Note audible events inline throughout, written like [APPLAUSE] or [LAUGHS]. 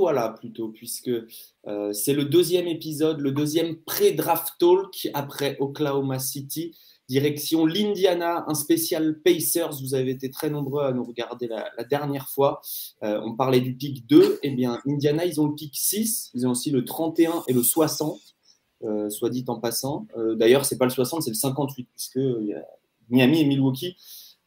revoilà plutôt, puisque euh, c'est le deuxième épisode, le deuxième pré-draft talk après Oklahoma City, direction l'Indiana, un spécial Pacers. Vous avez été très nombreux à nous regarder la, dernière fois. Euh, on parlait du pic 2. Eh bien, Indiana, ils ont le pic 6. Ils ont aussi le 31 et le 60, euh, soit dit en passant. D'ailleurs, c'est pas le 60, c'est le 58, puisque Miami et Milwaukee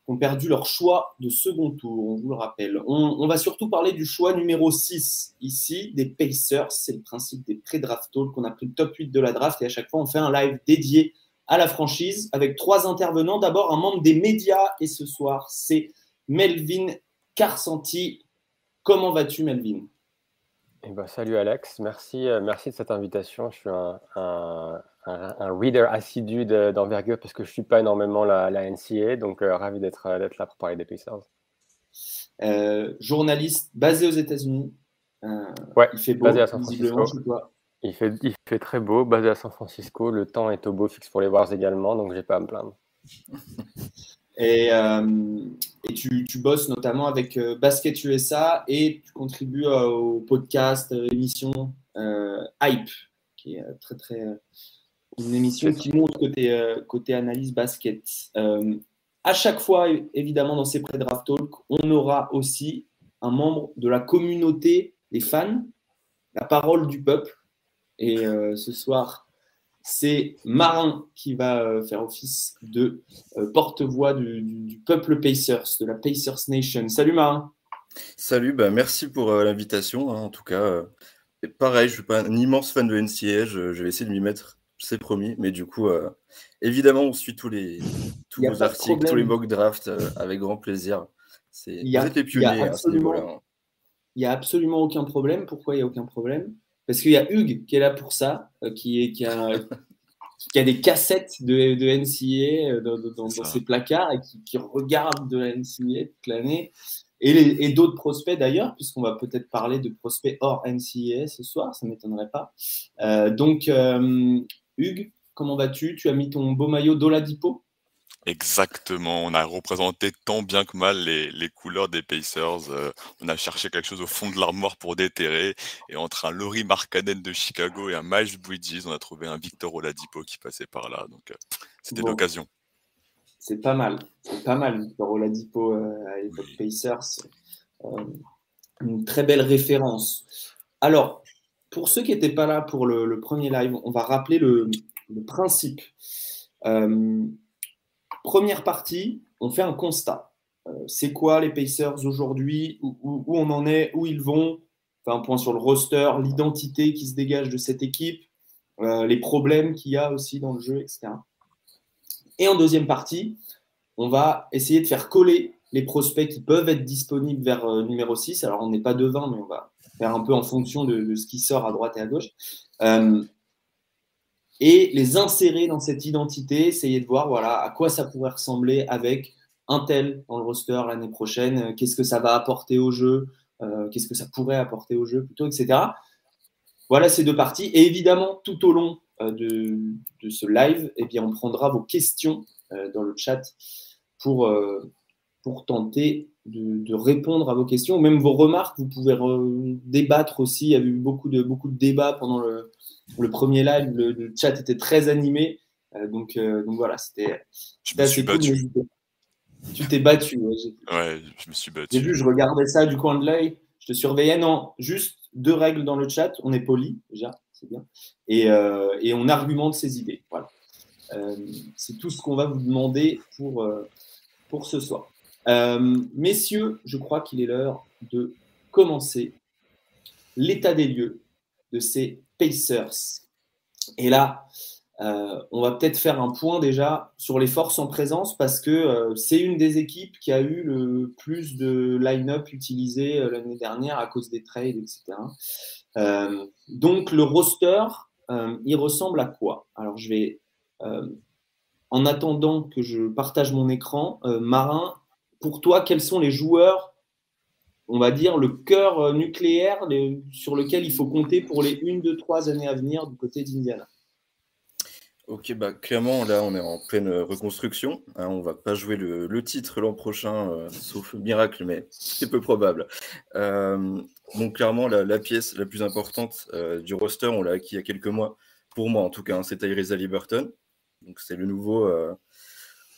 ont perdu leur choix de second tour, on vous le rappelle. On, va surtout parler du choix numéro 6 ici, des Pacers. C'est le principe des pré-draft talk. On a pris le top 8 de la draft et à chaque fois, on fait un live dédié à la franchise avec trois intervenants. D'abord, un membre des médias et ce soir, c'est Melvin Carsanti. Comment vas-tu, Melvin? Eh ben, Salut Alex, merci, euh, merci de cette invitation. Je suis un un, reader assidu d'envergure parce que je ne suis pas énormément la, la NCA, donc euh, ravi d'être là pour parler des Pacers. Euh, journaliste basé aux États-Unis. Euh, ouais, il fait beau, basé à San Francisco. Il fait, il fait très beau, basé à San Francisco. Le temps est au beau fixe pour les Wars également, donc j'ai pas à me plaindre. [LAUGHS] Et, et tu, tu, bosses notamment avec Basket USA et tu contribues au podcast, émission Hype, qui est très très une émission qui montre côté, euh, côté analyse basket. Euh, à chaque fois, évidemment, dans ces pré-draft talk, on aura aussi un membre de la communauté des fans, la parole du peuple. Et euh, ce soir, c'est Marin qui va faire office de porte-voix du, peuple Pacers, de la Pacers Nation. Salut Marin. Salut, bah merci pour l'invitation. Hein, en tout cas, pareil, je ne suis pas un immense fan de NCA, je vais essayer de m'y mettre c'est promis. Mais du coup, euh, évidemment, on suit tous les tous articles, tous les mock drafts euh, avec grand plaisir. C'est, vous êtes les pionniers à ce niveau-là. Hein. Il n'y a absolument aucun problème. Pourquoi il n'y a aucun problème? Parce qu'il y a Hugues qui est là pour ça, euh, qui, est, qui, a, qui a des cassettes de, de NCA dans, ses placards et qui, qui, regarde de la NCA toute l'année. Et, et d'autres prospects d'ailleurs, puisqu'on va peut-être parler de prospects hors NCA ce soir, ça ne m'étonnerait pas. donc, Hugues, comment vas-tu? Tu as mis ton beau maillot d'Oladipo? Exactement, on a représenté tant bien que mal les, couleurs des Pacers. Euh, on a cherché quelque chose au fond de l'armoire pour déterrer. Et entre un Laurie Markkanen de Chicago et un Miles Bridges, on a trouvé un Victor Oladipo qui passait par là. Donc euh, c'était l'occasion. C'est pas mal, c'est pas mal Victor Oladipo euh, à l'époque Pacers. une très belle référence. Alors, pour ceux qui n'étaient pas là pour le, premier live, on va rappeler le, principe. Euh, première partie, on fait un constat. Euh, c'est quoi les Pacers aujourd'hui? Où, on en est? Où ils vont? Un point sur le roster, l'identité qui se dégage de cette équipe, euh, les problèmes qu'il y a aussi dans le jeu, etc. Et en deuxième partie, on va essayer de faire coller les prospects qui peuvent être disponibles vers numéro 6. Alors, on n'est pas devant, mais on va faire un peu en fonction de, ce qui sort à droite et à gauche. Euh, et les insérer dans cette identité, essayer de voir voilà, à quoi ça pourrait ressembler avec un tel dans le roster l'année prochaine, euh, qu'est-ce que ça va apporter au jeu, euh, qu'est-ce que ça pourrait apporter au jeu plutôt, etc. Voilà ces deux parties. Et évidemment, tout au long de, ce live, eh bien, on prendra vos questions dans le chat pour, pour tenter de, répondre à vos questions, même vos remarques. Vous pouvez débattre aussi. Il y a eu beaucoup de, beaucoup de débats pendant le, premier live. Le, chat était très animé. Euh, donc, euh, donc voilà, c'était. Suis battu. tu t'es battu. Ouais, je me suis battu. J'ai vu, je regardais ça du coin de l'œil. Je te surveillais. Non, juste deux règles dans le chat. On est poli, déjà, c'est bien. Et, euh, et, on argumente ses idées. Voilà. c'est tout ce qu'on va vous demander pour, pour ce soir. Euh, messieurs, je crois qu'il est l'heure de commencer l'état des lieux de ces Pacers. Et là, euh, on va peut-être faire un point déjà sur les forces en présence parce que euh, c'est une des équipes qui a eu le plus de line-up utilisé l'année dernière à cause des trades, etc. donc le roster, il ressemble à quoi? Alors je vais, en attendant que je partage mon écran, Marin, pour toi, quels sont les joueurs, on va dire, le cœur euh, nucléaire sur lequel il faut compter pour les une, deux, trois années à venir du côté d'Indiana? Ok, bah clairement, là, on est en pleine reconstruction. Hein, on va pas jouer le, titre l'an prochain, euh, sauf miracle, mais c'est peu probable. Euh, donc clairement, la, pièce la plus importante euh, du roster, on l'a acquis il y a quelques mois, pour moi en tout cas, hein, c'est Tyrese Liberton. Donc c'est le nouveau,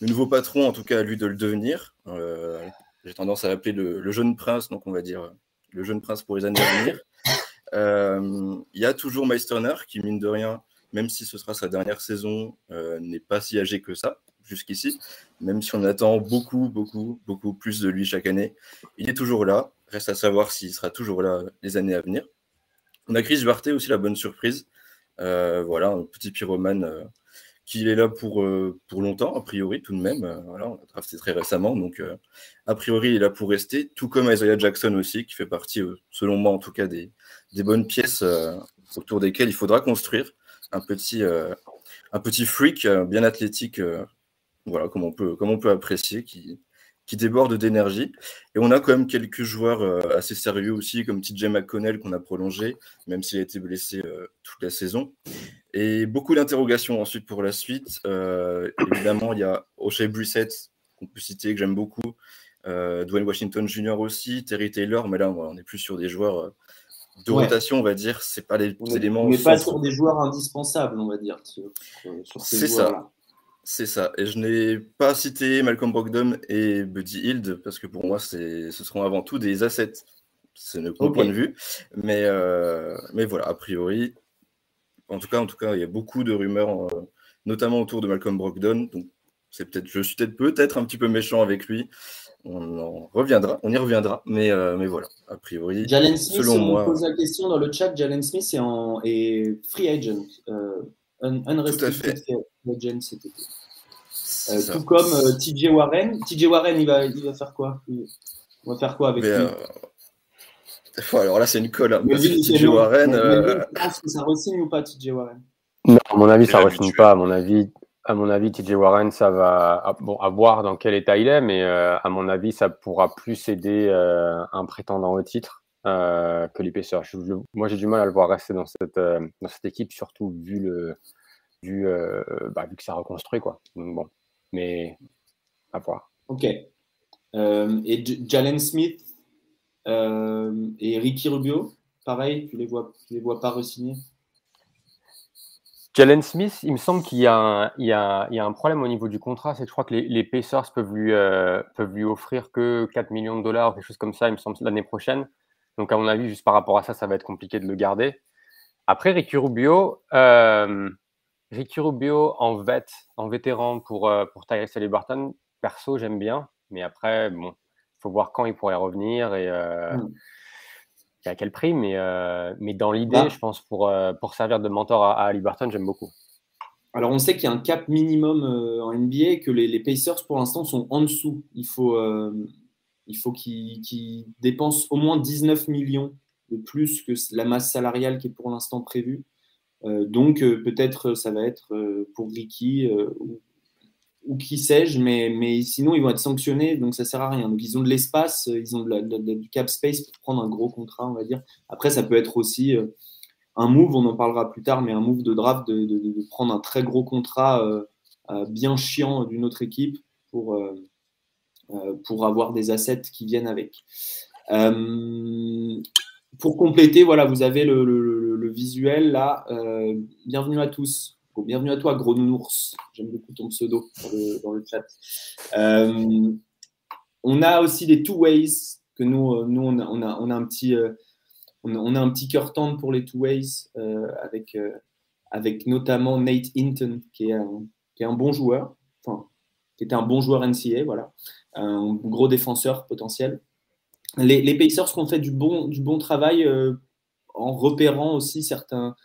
le nouveau patron, en tout cas à lui de le devenir. J'ai tendance à l'appeler le, jeune prince, donc on va dire le jeune prince pour les années à venir. Il y a toujours Meisterner qui, mine de rien, même si ce sera sa dernière saison, euh, n'est pas si âgé que ça jusqu'ici, même si on attend beaucoup, beaucoup, beaucoup plus de lui chaque année. Il est toujours là, reste à savoir s'il sera toujours là les années à venir. On a Chris Barté aussi, la bonne surprise. Euh, voilà, un petit pyromane euh, qui est là pour, pour longtemps, a priori, tout de même. voilà, on drafté très récemment, donc a priori, il est là pour rester, tout comme Isaiah Jackson aussi, qui fait partie, selon moi en tout cas, des, des bonnes pièces autour desquelles il faudra construire un petit, euh, un petit freak euh, bien athlétique, euh, voilà, comme on peut, comme on peut apprécier, qui, qui déborde d'énergie. Et on a quand même quelques joueurs assez sérieux aussi, comme TJ McConnell qu'on a prolongé, même s'il a été blessé toute la saison. Et beaucoup d'interrogations ensuite pour la suite. évidemment, il y a O'Shea Brissett, qu'on peut citer, que j'aime beaucoup. Dwayne Washington Jr. aussi, Terry Taylor, mais là, on n'est plus sur des joueurs de rotation, on va dire. C'est pas les éléments. On n'est pas sur des joueurs indispensables, on va dire. C'est ça. C'est ça. Et je n'ai pas cité Malcolm Brogdon et Buddy Hield parce que pour moi, ce seront avant tout des assets. C'est mon point de vue. Mais, euh, mais voilà, a priori, en tout cas, en tout cas, il y a beaucoup de rumeurs, euh, notamment autour de Malcolm Brogdon. Donc, c'est peut-être, je suis peut-être peut-être un petit peu méchant avec lui on en reviendra, on y reviendra, mais, euh, mais voilà, a priori. Jalen Smith, selon on moi, pose la question dans le chat, Jalen Smith est, en, est free agent, un, unrestricted agent cet été. Euh, tout comme euh, TJ Warren. TJ Warren, il va, il va faire quoi? Il va faire quoi avec mais, lui? [LAUGHS] Alors là, c'est une colle. Hein, TJ Warren. Pense que ça re-signe ou pas, TJ Warren? Non, à mon avis, ça ne pas. À mon avis, à mon avis, TJ Warren, ça va bon, à voir dans quel état il est, mais euh, à mon avis, ça pourra plus aider euh, un prétendant au titre euh, que l'épaisseur. Moi, j'ai du mal à le voir rester dans cette, dans cette équipe, surtout vu, le, vu, bah, vu que ça reconstruit. Quoi. Donc, bon, mais à voir. Ok. et Jalen Smith et Ricky Rubio, pareil, tu les vois, tu les vois pas re-signer? Jalen Smith, il me semble qu'il y, a un problème au niveau du contrat. C'est que je crois que les, Pacers peuvent lui, euh, peuvent lui offrir que 4 millions de dollars quelque chose comme ça, il me semble, l'année prochaine. Donc, à mon avis, juste par rapport à ça, ça va être compliqué de le garder. Après, Ricky Rubio, euh, Ricky Rubio en vet, en vétéran pour, euh, pour Tyrese Halliburton, perso, j'aime bien. Mais après, bon, il faut voir quand il pourrait revenir et. Hmm à quel prix, mais, euh, mais dans l'idée, bah. je pense, pour, euh, pour servir de mentor à, à Liberton, j'aime beaucoup. Alors, on sait qu'il y a un cap minimum euh, en NBA et que les, les, Pacers, pour l'instant, sont en dessous. Il faut, il faut qu'ils dépensent au moins 19 millions de plus que la masse salariale qui est pour l'instant prévue. donc, peut-être ça va être pour Ricky ou qui sais-je, mais, sinon ils vont être sanctionnés, donc ça sert à rien. Donc ils ont de l'espace, euh, ils ont du cap space pour prendre un gros contrat, on va dire. Après, ça peut être aussi euh, un move, on en parlera plus tard, mais un move de draft de, prendre un très gros contrat euh, bien chiant d'une autre équipe pour, pour avoir des assets qui viennent avec. pour compléter, voilà, vous avez le, visuel là. bienvenue à tous bienvenue à toi, Gros Nours. J'aime beaucoup ton pseudo dans le, chat. Euh, on a aussi des two ways que nous, euh, nous on, a, un petit, euh, on, a, un petit cœur tendre pour les two ways avec, avec notamment Nate Hinton qui est un, qui est un bon joueur, enfin, qui était un bon joueur NCA, voilà, un gros défenseur potentiel. Les, les Pacers ont fait du bon, du bon travail en repérant aussi certains,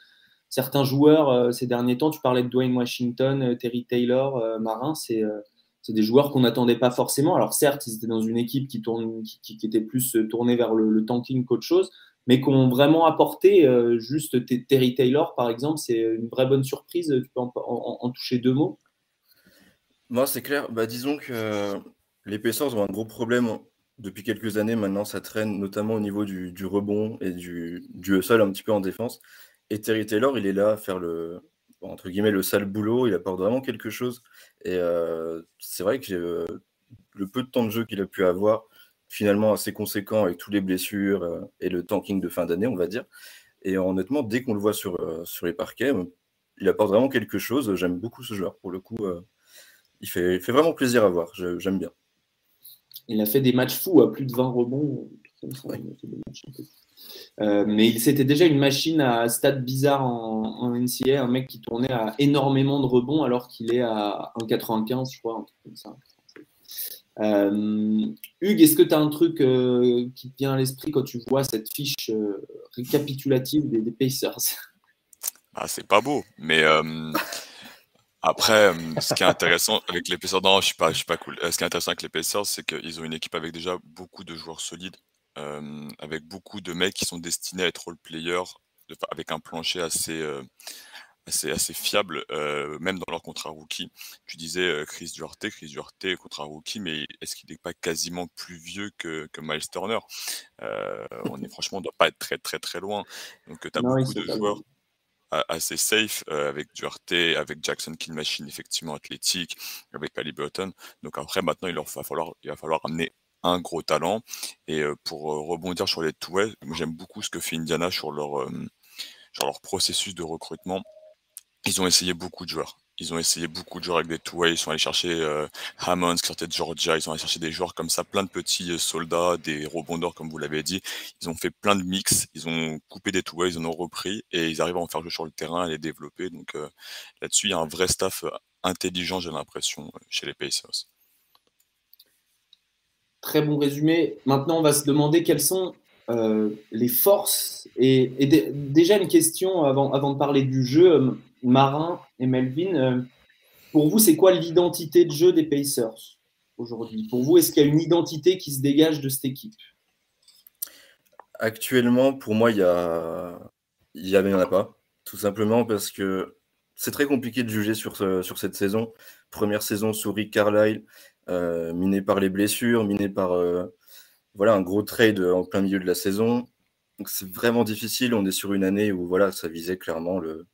certains joueurs euh, ces derniers temps, tu parlais de Dwayne Washington, euh, Terry Taylor, euh, Marin, c'est des joueurs qu'on n'attendait pas forcément. Alors certes, ils étaient dans une équipe qui, tourne, qui, était plus tournée vers le, tanking qu'autre chose, mais qui ont vraiment apporté. juste Terry Taylor, par exemple, c'est une vraie bonne surprise. Tu peux en, toucher deux mots? Moi, c'est clair. Bah, disons que les Pacers ont un gros problème depuis quelques années. Maintenant, ça traîne notamment au niveau du, rebond et du, du hustle un petit peu en défense. Et Terry Taylor, il est là à faire le, entre guillemets le sale boulot, il apporte vraiment quelque chose. Et c'est vrai que le peu de temps de jeu qu'il a pu avoir, finalement assez conséquent avec toutes les blessures et le tanking de fin d'année, on va dire. Et honnêtement, dès qu'on le voit sur, les parquets, il apporte vraiment quelque chose. J'aime beaucoup ce joueur. Pour le coup, il fait vraiment plaisir à voir. J'aime bien. Il a fait des matchs fous à plus de 20 rebonds. Euh, mais c'était déjà une machine à stade bizarre en, en, NCA, un mec qui tournait à énormément de rebonds alors qu'il est à 1,95, je crois, un truc comme ça. Euh, Hugues, est-ce que tu as un truc euh, qui te vient à l'esprit quand tu vois cette fiche récapitulative des, des Pacers? Ah, C'est pas beau, mais après, ce qui est intéressant avec Pacers, non, je suis pas, je suis pas cool. Ce qui est intéressant avec Pacers, c'est qu'ils ont une équipe avec déjà beaucoup de joueurs solides avec beaucoup de mecs qui sont destinés à être role-players, avec un plancher assez, assez, assez fiable, même dans leur contrat rookie. Tu disais Chris Duarte, Chris Duarte, contrat rookie, mais est-ce qu'il n'est pas quasiment plus vieux que, que Miles Turner? On est franchement, on ne doit pas être très très très loin. Donc tu as beaucoup de joueurs assez safe avec Duarte, avec Jackson Kill Machine effectivement athlétique, avec Ali Burton. Donc après maintenant il, leur va falloir, il va falloir amener un gros talent. Et pour rebondir sur les two j'aime beaucoup ce que fait Indiana sur leur, sur leur processus de recrutement. Ils ont essayé beaucoup de joueurs. Ils ont essayé beaucoup de joueurs avec des two Ils sont allés chercher euh, Hammonds qui sortait de Georgia. Ils sont allés chercher des joueurs comme ça, plein de petits soldats, des rebondeurs, comme vous l'avez dit. Ils ont fait plein de mix. Ils ont coupé des two ils en ont repris et ils arrivent à en faire jouer sur le terrain, à les développer. Donc là-dessus, il y a un vrai staff intelligent, j'ai l'impression, chez les Pacers. Très bon résumé. Maintenant, on va se demander quelles sont euh, les forces. Et, déjà, une question avant, avant de parler du jeu, euh, Marin et Melvin. Euh, pour vous, c'est quoi l'identité de jeu des Pacers aujourd'hui? Pour vous, est-ce qu'il y a une identité qui se dégage de cette équipe? Actuellement, pour moi, il y a... il y en a pas. Tout simplement parce que c'est très compliqué de juger sur, cette saison. Première saison sous Rick Carlisle, euh, miné par les blessures, miné par euh, voilà, un gros trade en plein milieu de la saison. Donc c'est vraiment difficile. On est sur une année où voilà, ça visait clairement le,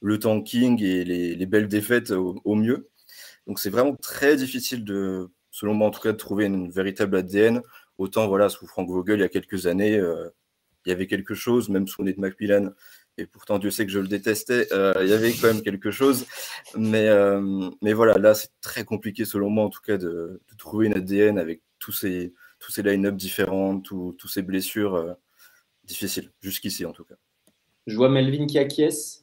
le tanking et les, belles défaites au, mieux. Donc c'est vraiment très difficile de, selon moi en tout cas, de trouver une véritable ADN. Autant voilà, sous Frank Vogel il y a quelques années, euh, il y avait quelque chose, même sous Ned McMillan, et pourtant Dieu sait que je le détestais, euh, il y avait quand même quelque chose. Mais, euh, mais voilà, là c'est très compliqué selon moi en tout cas de, trouver une ADN avec tous ces, tous ces line-up différents, tous ces blessures difficiles, jusqu'ici en tout cas. Je vois Melvin qui acquiesce.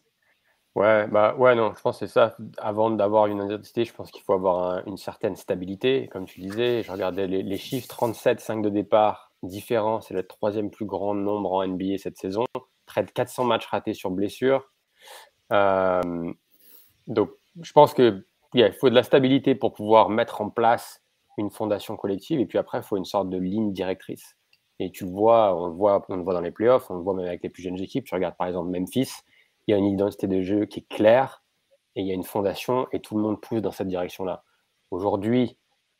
Ouais, bah ouais, non, je pense que c'est ça. Avant d'avoir une identité, je pense qu'il faut avoir une certaine stabilité. Comme tu disais, je regardais les, chiffres 37, 5 de départ différents. C'est le troisième plus grand nombre en NBA cette saison près de 400 matchs ratés sur blessure. Euh, donc, je pense qu'il il faut de la stabilité pour pouvoir mettre en place une fondation collective. Et puis après, il faut une sorte de ligne directrice. Et tu le vois, on le voit, on le voit dans les playoffs, on le voit même avec les plus jeunes équipes. Tu regardes par exemple Memphis, il y a une identité de jeu qui est claire et il y a une fondation et tout le monde pousse dans cette direction-là. Aujourd'hui,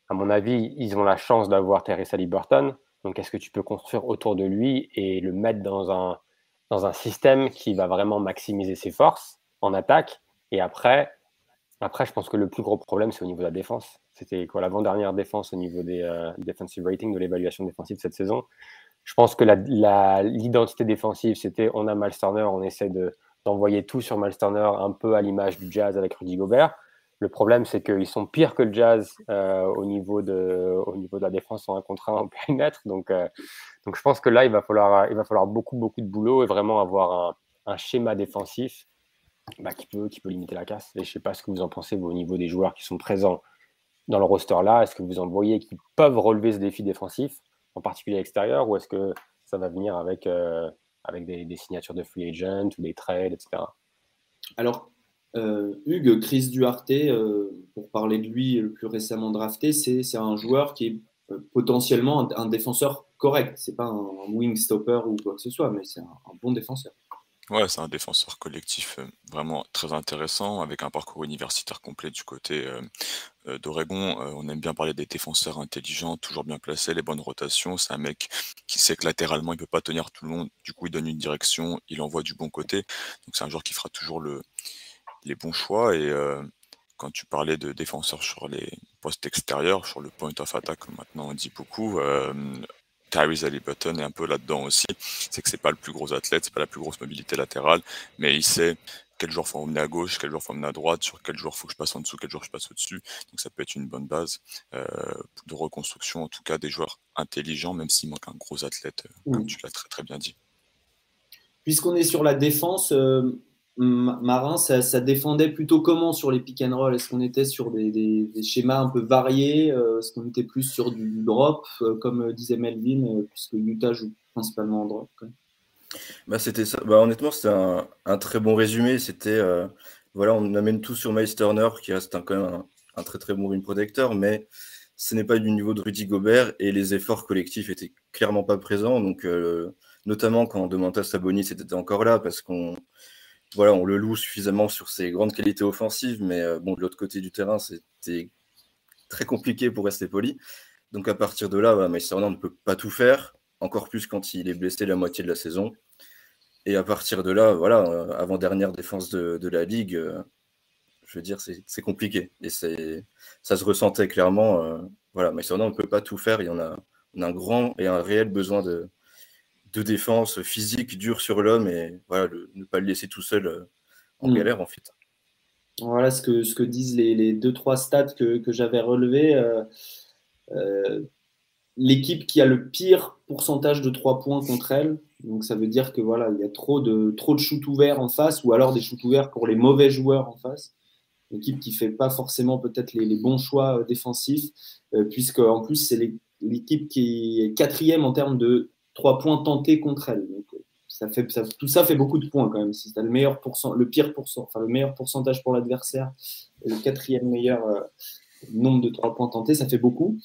à mon avis, ils ont la chance d'avoir Teresa Burton. Donc, est-ce que tu peux construire autour de lui et le mettre dans un, dans un système qui va vraiment maximiser ses forces en attaque? Et après, après je pense que le plus gros problème, c'est au niveau de la défense. C'était quoi l'avant-dernière défense au niveau des euh, defensive rating, de l'évaluation défensive cette saison? Je pense que l'identité défensive, c'était on a Miles Turner, on essaie d'envoyer tout sur Miles un peu à l'image du jazz avec Rudy Gobert. Le problème, c'est qu'ils sont pires que le jazz euh, au, niveau de, au niveau de la défense en un contre un en périmètre. Donc, euh, donc je pense que là, il va falloir, il va falloir beaucoup, beaucoup de boulot et vraiment avoir un, un schéma défensif bah, qui, peut, qui peut limiter la casse. Et je ne sais pas ce que vous en pensez vous, au niveau des joueurs qui sont présents dans le roster là. Est-ce que vous en voyez qui peuvent relever ce défi défensif, en particulier à l'extérieur, ou est-ce que ça va venir avec, euh, avec des, signatures de free agent ou des trades, etc. Alors, euh, Hugues, Chris Duarte, euh, pour parler de lui le plus récemment drafté, c'est un joueur qui est euh, potentiellement un, défenseur correct. C'est pas un, wing stopper ou quoi que ce soit, mais c'est un, bon défenseur. Ouais, c'est un défenseur collectif vraiment très intéressant, avec un parcours universitaire complet du côté d'Oregon. on aime bien parler des défenseurs intelligents, toujours bien placés, les bonnes rotations. C'est un mec qui sait que latéralement, il peut pas tenir tout le monde. Du coup, il donne une direction, il envoie du bon côté. Donc, c'est un joueur qui fera toujours le, les bons choix. Et quand tu parlais de défenseurs sur les postes extérieurs, sur le point of attack, maintenant on dit beaucoup, Tyrese Halliburton est un peu là-dedans aussi. C'est que c'est pas le plus gros athlète, c'est pas la plus grosse mobilité latérale, mais il sait quel jour faut emmener à gauche, quel jour faut emmener à droite, sur quel jour faut que je passe en dessous, quel jour je passe au-dessus. Donc ça peut être une bonne base euh, de reconstruction, en tout cas des joueurs intelligents, même s'il manque un gros athlète, euh, comme tu l'as très très bien dit. Puisqu'on est sur la défense, euh, Marin, ça, défendait plutôt comment sur les pick and roll? Est-ce qu'on était sur des, schémas un peu variés Est-ce qu'on était plus sur du drop, comme disait Melvin, puisque Utah joue principalement en drop bah, c'était ça. Bah, honnêtement, c'était un, très bon résumé. C'était, euh, voilà, on amène tout sur Miles Turner, qui reste quand même un, très très bon ring protecteur, mais ce n'est pas du niveau de Rudy Gobert et les efforts collectifs étaient clairement pas présents. Donc, euh, notamment quand Demantas Sabonis était encore là, parce qu'on voilà, on le loue suffisamment sur ses grandes qualités offensives, mais euh, bon, de l'autre côté du terrain, c'était très compliqué pour rester poli. Donc à partir de là, bah, Miles Turner ne peut pas tout faire encore plus quand il est blessé la moitié de la saison. Et à partir de là, voilà, euh, avant-dernière défense de, la Ligue, euh, je veux dire, c'est compliqué. Et ça se ressentait clairement. Voilà, on ne peut pas tout faire. Il y en a, on a un grand et un réel besoin de, de défense physique dure sur l'homme et voilà, ne pas le laisser tout seul en mm. galère, en fait. Voilà ce que, ce que disent les, les deux, trois stats que, que j'avais relevés l'équipe qui a le pire pourcentage de 3 points contre elle. Donc ça veut dire que voilà, il y a trop de, trop de shoots ouverts en face, ou alors des shoots ouverts pour les mauvais joueurs en face. L'équipe qui fait pas forcément peut-être les, bons choix euh, défensifs, euh, puisque en plus c'est l'équipe qui est quatrième en termes de 3 points tentés contre elle. Donc, ça fait, tout ça fait beaucoup de points quand même. Si tu as le meilleur pourcent, le pire pourcent, enfin le meilleur pourcentage pour l'adversaire et le quatrième meilleur euh, nombre de 3 points tentés, ça fait beaucoup.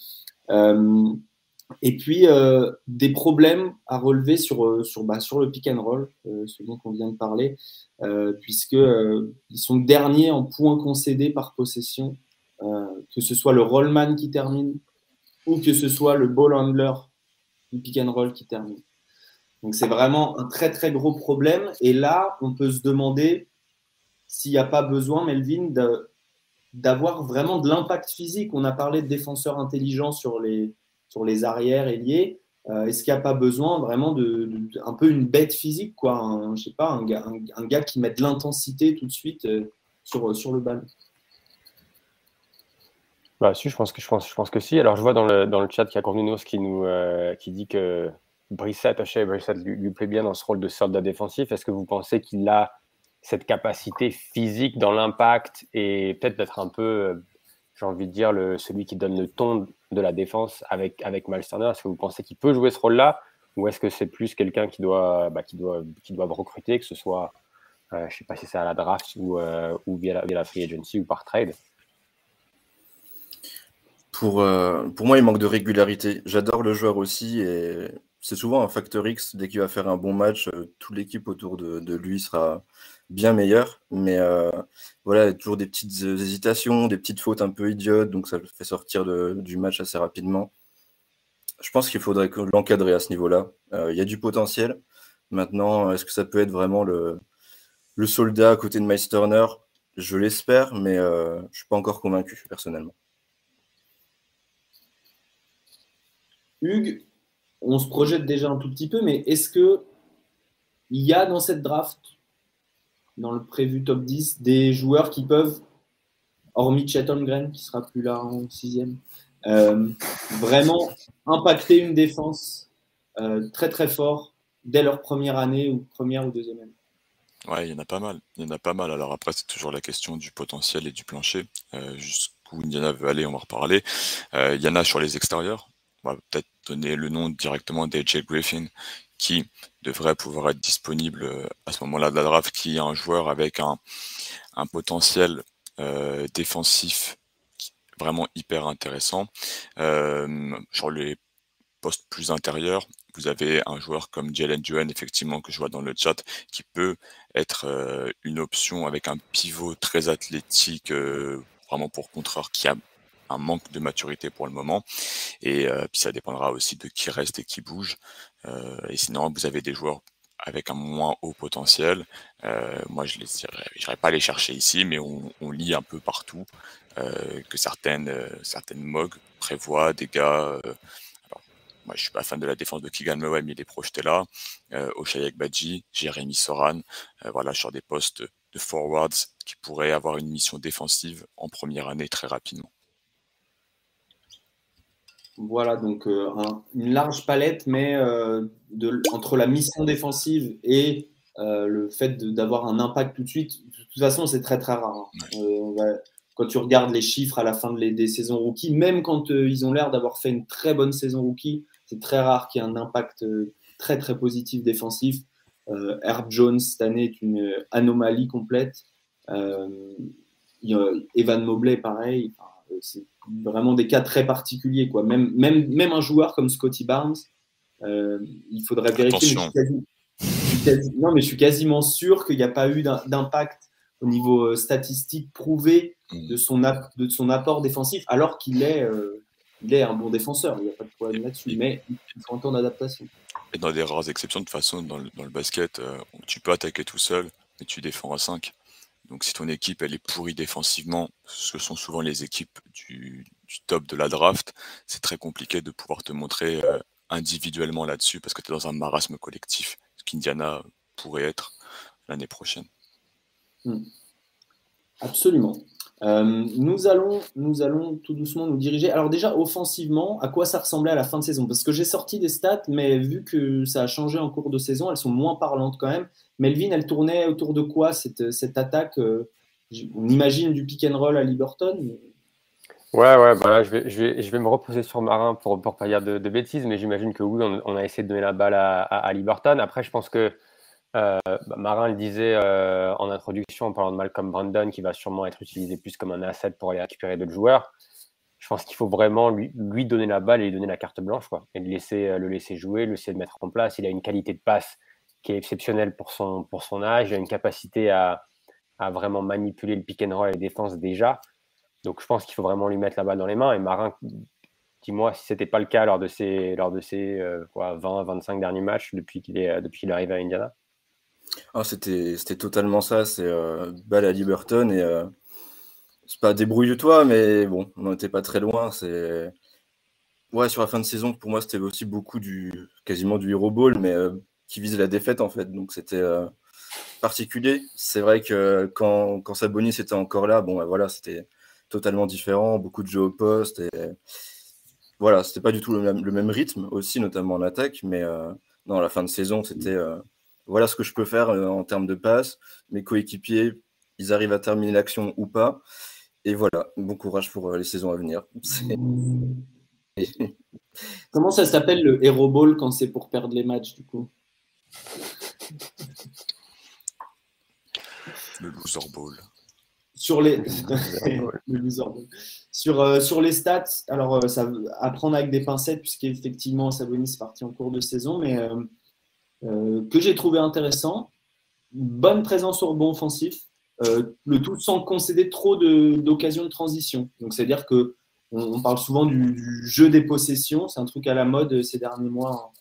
Et puis, euh, des problèmes à relever sur, euh, sur, bah, sur le pick and roll, euh, ce dont on vient de parler, puisqu'ils sont derniers en points concédés par possession, que ce soit le rollman qui termine ou que ce soit le ball handler du pick and roll qui termine. Donc, c'est vraiment un très, très gros problème. Et là, on peut se demander s'il n'y a pas besoin, Melvin, d'avoir vraiment de l'impact physique. On a parlé de défenseurs intelligents sur les sur les arrières ailiers. Euh, Est-ce qu'il n'y a pas besoin vraiment de, un peu une bête physique, quoi, un, je sais pas, un gars, un, gars qui met de l'intensité tout de suite euh, sur, sur le ballon? Bah, si, je pense que je pense, que si. Alors je vois dans le, dans le chat qu'il y a Cornunos qui nous euh, qui dit que Brissette, Brissette lui, plaît bien dans ce rôle de soldat défensif. Est-ce que vous pensez qu'il a cette capacité physique dans l'impact et peut-être d'être un peu euh, j'ai envie de dire, le, celui qui donne le ton de la défense avec, avec Est-ce que vous pensez qu'il peut jouer ce rôle-là? Ou est-ce que c'est plus quelqu'un qui doit, bah, qui, doit, qui doit recruter, que ce soit, euh, je ne sais pas si c'est à la draft ou, ou via, via, la, free agency ou par trade? Pour, euh, pour moi, il manque de régularité. J'adore le joueur aussi et c'est souvent un facteur X. Dès qu'il va faire un bon match, toute l'équipe autour de, lui sera, bien meilleur. Mais euh, voilà, il y a toujours des petites euh, hésitations, des petites fautes un peu idiotes, donc ça le fait sortir du match assez rapidement. Je pense qu'il faudrait l'encadrer à ce niveau-là. Euh, il y a du potentiel. Maintenant, est-ce que ça peut être vraiment le, le soldat à côté de Miles Turner? Je l'espère, mais je ne suis pas encore convaincu personnellement. Hugues, on se projette déjà un tout petit peu, mais est-ce que il y a dans cette draft dans le prévu top 10 des joueurs qui peuvent, hormis Chet Holmgren qui sera plus là en sixième, euh, vraiment impacter une défense euh, très très fort dès leur première année ou première ou deuxième année? Ouais, il y en a pas mal. Il y en a pas mal. Alors après, c'est toujours la question du potentiel et du plancher. Euh, jusqu'où Indiana veut aller, on va reparler. il y en a sur les extérieurs. On va peut-être donner le nom directement d'AJ Griffin, qui devrait pouvoir être disponible euh, à ce moment-là de la draft, qui est un joueur avec un, potentiel euh, défensif vraiment hyper intéressant. Euh, sur les postes plus intérieurs, vous avez un joueur comme Jalen Duane, effectivement, que je vois dans le chat, qui peut être une option avec un pivot très athlétique, vraiment pour contreur, qui a un manque de maturité pour le moment. Et puis ça dépendra aussi de qui reste et qui bouge. Euh, et sinon, vous avez des joueurs avec un moins haut potentiel. moi, je n'irai pas les chercher ici, mais on, lit un peu partout que certaines, certaines MOG prévoient des gars moi, je suis pas fan de la défense de Kigan Meway, mais il est projeté là. Euh, Oshayek Badji, Jérémy Soran, euh, voilà, sur des postes de forwards qui pourraient avoir une mission défensive en première année très rapidement. Voilà, donc euh, une large palette, mais euh, de, entre la mission défensive et le fait d'avoir un impact tout de suite, de toute façon, c'est très très rare. Hein. quand tu regardes les chiffres à la fin des saisons rookies, même quand ils ont l'air d'avoir fait une très bonne saison rookie, c'est très rare qu'il y ait un impact euh, très très positif défensif. Euh, Herb Jones cette année est une anomalie complète. Euh, Evan Mobley, pareil. c'est vraiment des cas très particuliers. Quoi. Même, même, même un joueur comme Scotty Barnes, il faudrait vérifier. non, mais je suis quasiment sûr qu'il n'y a pas eu d'impact au niveau statistique prouvé mm. de son, de son apport défensif, alors qu'il est, il est un bon défenseur, il n'y a pas de problème là-dessus, mais il faut un temps d'adaptation. Et dans des rares exceptions, de toute façon, dans le, basket, euh, tu peux attaquer tout seul, mais tu défends à 5. Donc si ton équipe elle est pourrie défensivement, ce sont souvent les équipes du, top de la draft, c'est très compliqué de pouvoir te montrer euh, individuellement là-dessus parce que tu es dans un marasme collectif, ce qu'Indiana pourrait être l'année prochaine. Hmm. Absolument. Euh, nous, allons, nous allons tout doucement nous diriger. Alors déjà, offensivement, à quoi ça ressemblait à la fin de saison? Parce que j'ai sorti des stats, mais vu que ça a changé en cours de saison, elles sont moins parlantes quand même. Melvin, elle tournait autour de quoi cette, cette attaque euh, On imagine du pick and roll à Liberton Ouais, ouais, bah je, vais, je, vais, je vais me reposer sur Marin pour ne pas dire de, bêtises, mais j'imagine que oui, on, a essayé de donner la balle à, Liberton. Après, je pense que euh, bah, Marin le disait euh, en introduction en parlant de Malcolm Brandon, qui va sûrement être utilisé plus comme un asset pour aller récupérer d'autres joueurs. Je pense qu'il faut vraiment lui, lui, donner la balle et lui donner la carte blanche, quoi, et le laisser, le laisser jouer, le laisser mettre en place. Il a une qualité de passe qui est exceptionnelle pour son, pour son âge, il a une capacité à, à vraiment manipuler le pick and roll et la défense déjà. Donc je pense qu'il faut vraiment lui mettre la balle dans les mains. Et Marin, dis-moi si ce n'était pas le cas lors de ses, lors de ses 20-25 derniers matchs depuis qu'il est, depuis qu'il arrivé à Indiana. Ah, c'était, c'était totalement ça. C'est euh, balle à Liberton et euh, c'est pas débrouille-toi, mais bon, on n'était pas très loin. C'est ouais, sur la fin de saison, pour moi, c'était aussi beaucoup du quasiment du hero ball, mais euh, qui vise la défaite en fait. Donc c'était particulier. C'est vrai que quand, quand Sabonis était encore là, bon, bah, voilà, c'était totalement différent, beaucoup de jeux au poste et voilà, c'était pas du tout le même, le même rythme aussi, notamment en attaque, mais non, la fin de saison, c'était voilà ce que je peux faire euh, en termes de passe. Mes coéquipiers, ils arrivent à terminer l'action ou pas. Et voilà, bon courage pour euh, les saisons à venir. Comment ça s'appelle le Hero Ball quand c'est pour perdre les matchs du coup? Le Loser Ball. Sur les, [LAUGHS] Sur, euh, sur les stats, alors ça apprendre avec des pincettes puisqu'effectivement Sabonis est parti en cours de saison, mais euh, que j'ai trouvé intéressant. Bonne présence au rebond offensif, euh, le tout sans concéder trop d'occasions de, transition. Donc, c'est-à-dire que on, parle souvent du, jeu des possessions, c'est un truc à la mode ces derniers mois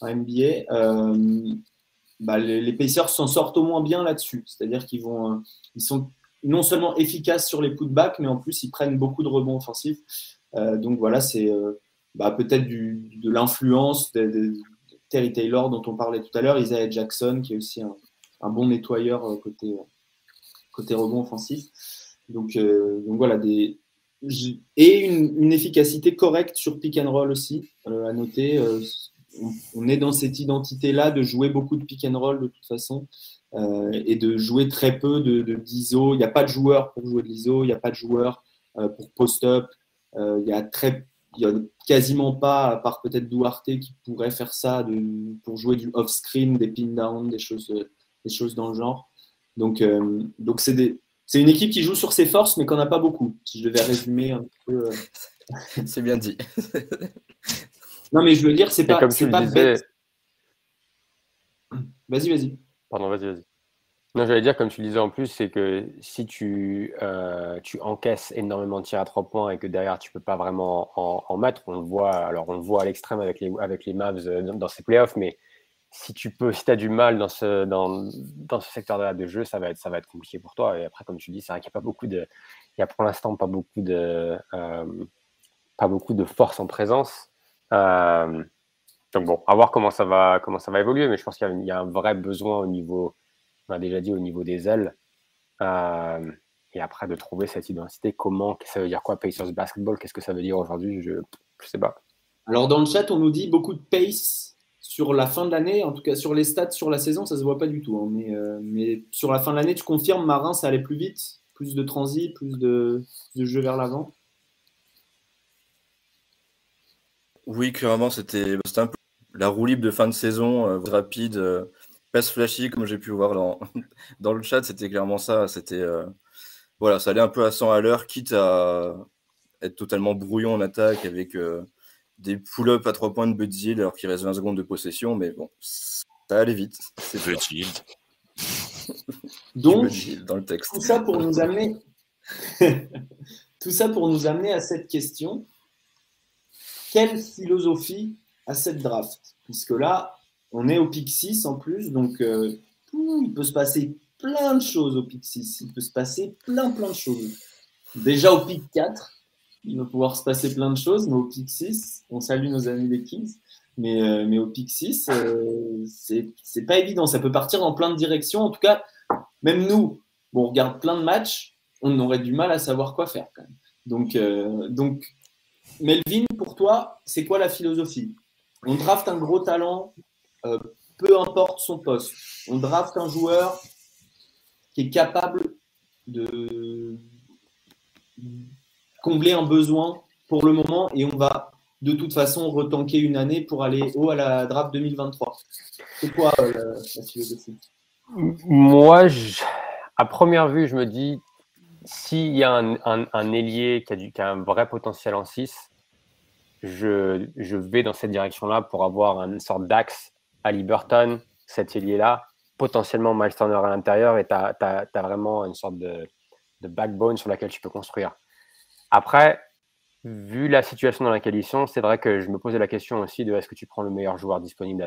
en, NBA. Euh, bah, les, Pacers s'en sortent au moins bien là-dessus. C'est-à-dire qu'ils vont, ils sont non seulement efficaces sur les putbacks, mais en plus ils prennent beaucoup de rebonds offensifs. donc voilà, c'est bah, peut-être de l'influence des, Terry Taylor dont on parlait tout à l'heure, Isaiah Jackson qui est aussi un, bon nettoyeur euh, côté, côté rebond offensif. Donc, euh, donc voilà, des, et une, efficacité correcte sur pick and roll aussi, euh, à noter. On, est dans cette identité-là de jouer beaucoup de pick and roll de toute façon et de jouer très peu de, d'ISO. Il n'y a pas de joueur pour jouer de l'ISO, il n'y a pas de joueur pour post-up. il y a très n'y a quasiment pas, à part peut-être Duarte qui pourrait faire ça pour jouer du off-screen, des pin-down, des choses, des choses dans le genre. Donc, euh, c'est, une équipe qui joue sur ses forces, mais qu'on n'a pas beaucoup. Si je devais résumer un peu. Euh. [LAUGHS] c'est bien dit. Non, mais je veux dire, c'est pas, c'est pas bête. Vas-y, vas-y. Pardon, vas-y, vas-y. Non, j'allais dire, comme tu le disais en plus, c'est que si tu, euh, tu encaisses énormément de tirs à trois points et que derrière tu peux pas vraiment en, mettre, on le voit, alors on le voit à l'extrême avec les, avec les Mavs euh, dans, ces playoffs, mais si tu peux, si as du mal dans ce, dans, dans ce secteur de jeu, ça va, être, ça va être compliqué pour toi. Et après, comme tu dis, c'est vrai qu'il n'y a pas beaucoup de, il y a pour l'instant pas beaucoup de, euh, pas beaucoup de force en présence. Euh, donc bon, à voir comment ça va, comment ça va évoluer. Mais je pense qu'il y, a un vrai besoin au niveau, déjà dit au niveau des ailes. Euh, et après de trouver cette identité, comment, ça veut dire quoi Pacers basketball Qu'est-ce que ça veut dire aujourd'hui Je ne sais pas. Alors dans le chat, on nous dit beaucoup de pace sur la fin de l'année, en tout cas sur les stats sur la saison, ça se voit pas du tout. Hein. mais, euh, mais, sur la fin de l'année, tu confirmes, Marin, ça allait plus vite, plus de transit, plus de jeu vers l'avant? Oui, clairement, c'était un peu la roue libre de fin de saison, euh, rapide, euh, passe flashy, comme j'ai pu voir dans, [LAUGHS] dans le chat, c'était clairement ça. C'était voilà, ça allait un peu à 100 à l'heure, quitte à être totalement brouillon en attaque avec des pull-ups à 3 points de Bud alors qu'il reste 20 secondes de possession, mais bon, ça allait vite. C'est [LAUGHS] Donc, dans le texte. Tout ça pour nous amener, [LAUGHS] tout ça pour nous amener à cette question quelle philosophie à cette draft? Puisque là, on est au pick 6 en plus, donc euh, il peut se passer plein de choses au pick 6. Il peut se passer plein, plein de choses. Déjà au pick 4, il va pouvoir se passer plein de choses, mais au pick 6, on salue nos amis des Kings, mais, euh, mais au pick 6, euh, c'est pas évident. Ça peut partir dans plein de directions. En tout cas, même nous, on regarde plein de matchs, on aurait du mal à savoir quoi faire quand même. Donc, euh, donc Melvin, pour toi, c'est quoi la philosophie? On draft un gros talent, peu importe son poste. On draft un joueur qui est capable de combler un besoin pour le moment et on va de toute façon retanker une année pour aller haut à la draft 2023. C'est quoi euh, la, philosophie? Moi, à première vue, je me dis s'il y a un, ailier qui a, un vrai potentiel en 6, je, vais dans cette direction-là pour avoir une sorte d'axe à Liberton, cet ailier-là, potentiellement Miles Turner à l'intérieur et tu as, vraiment une sorte de, backbone sur laquelle tu peux construire. Après, vu la situation dans laquelle ils sont, c'est vrai que je me posais la question aussi de est-ce que tu prends le meilleur joueur disponible à,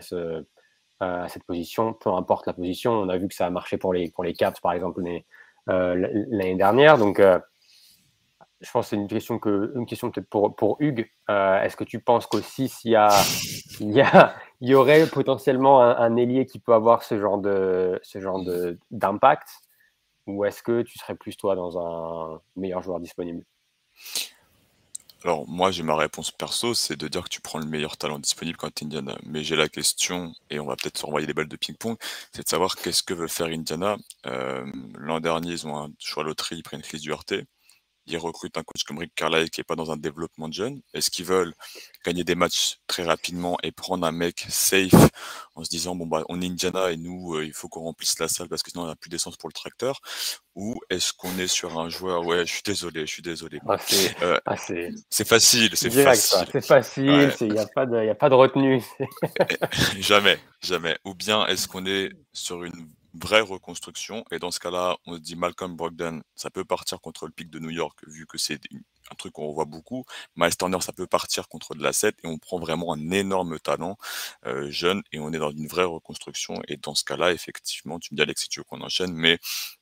euh, cette position, peu importe la position. On a vu que ça a marché pour les, pour les Caps, par exemple, l'année dernière. Donc, euh, je pense que c'est une question, que, une question peut-être pour, pour Hugues. est-ce que tu penses qu'aussi, s'il y, a, il y, a, il y aurait potentiellement un, un ailier qui peut avoir ce genre, de, ce genre d'impact? Ou est-ce que tu serais plus, toi, dans un meilleur joueur disponible? Alors, moi, j'ai ma réponse perso, c'est de dire que tu prends le meilleur talent disponible quand tu Indiana. Mais j'ai la question, et on va peut-être se renvoyer des balles de ping-pong, c'est de savoir qu'est-ce que veut faire Indiana. Euh, l'an dernier, ils ont un choix loterie, ils prennent Chris Duarte ils recrutent un coach comme Rick Carlisle qui n'est pas dans un développement de jeunes. Est-ce qu'ils veulent gagner des matchs très rapidement et prendre un mec safe en se disant bon bah on est Indiana et nous euh, il faut qu'on remplisse la salle parce que sinon on n'a plus d'essence pour le tracteur? Ou est-ce qu'on est sur un joueur ouais je suis désolé je suis désolé. Ah, euh, ah, c'est facile c'est facile. c'est facile il n'y a pas de a pas de retenue. [LAUGHS] Jamais jamais. Ou bien est-ce qu'on est sur une vraie reconstruction. Et dans ce cas-là, on se dit Malcolm Brogdon, ça peut partir contre le pic de New York, vu que c'est un truc qu'on voit beaucoup. Miles Turner, ça peut partir contre de la 7 et on prend vraiment un énorme talent euh, jeune et on est dans une vraie reconstruction. Et dans ce cas-là, effectivement, tu me dis Alex, si tu veux qu'on enchaîne, mais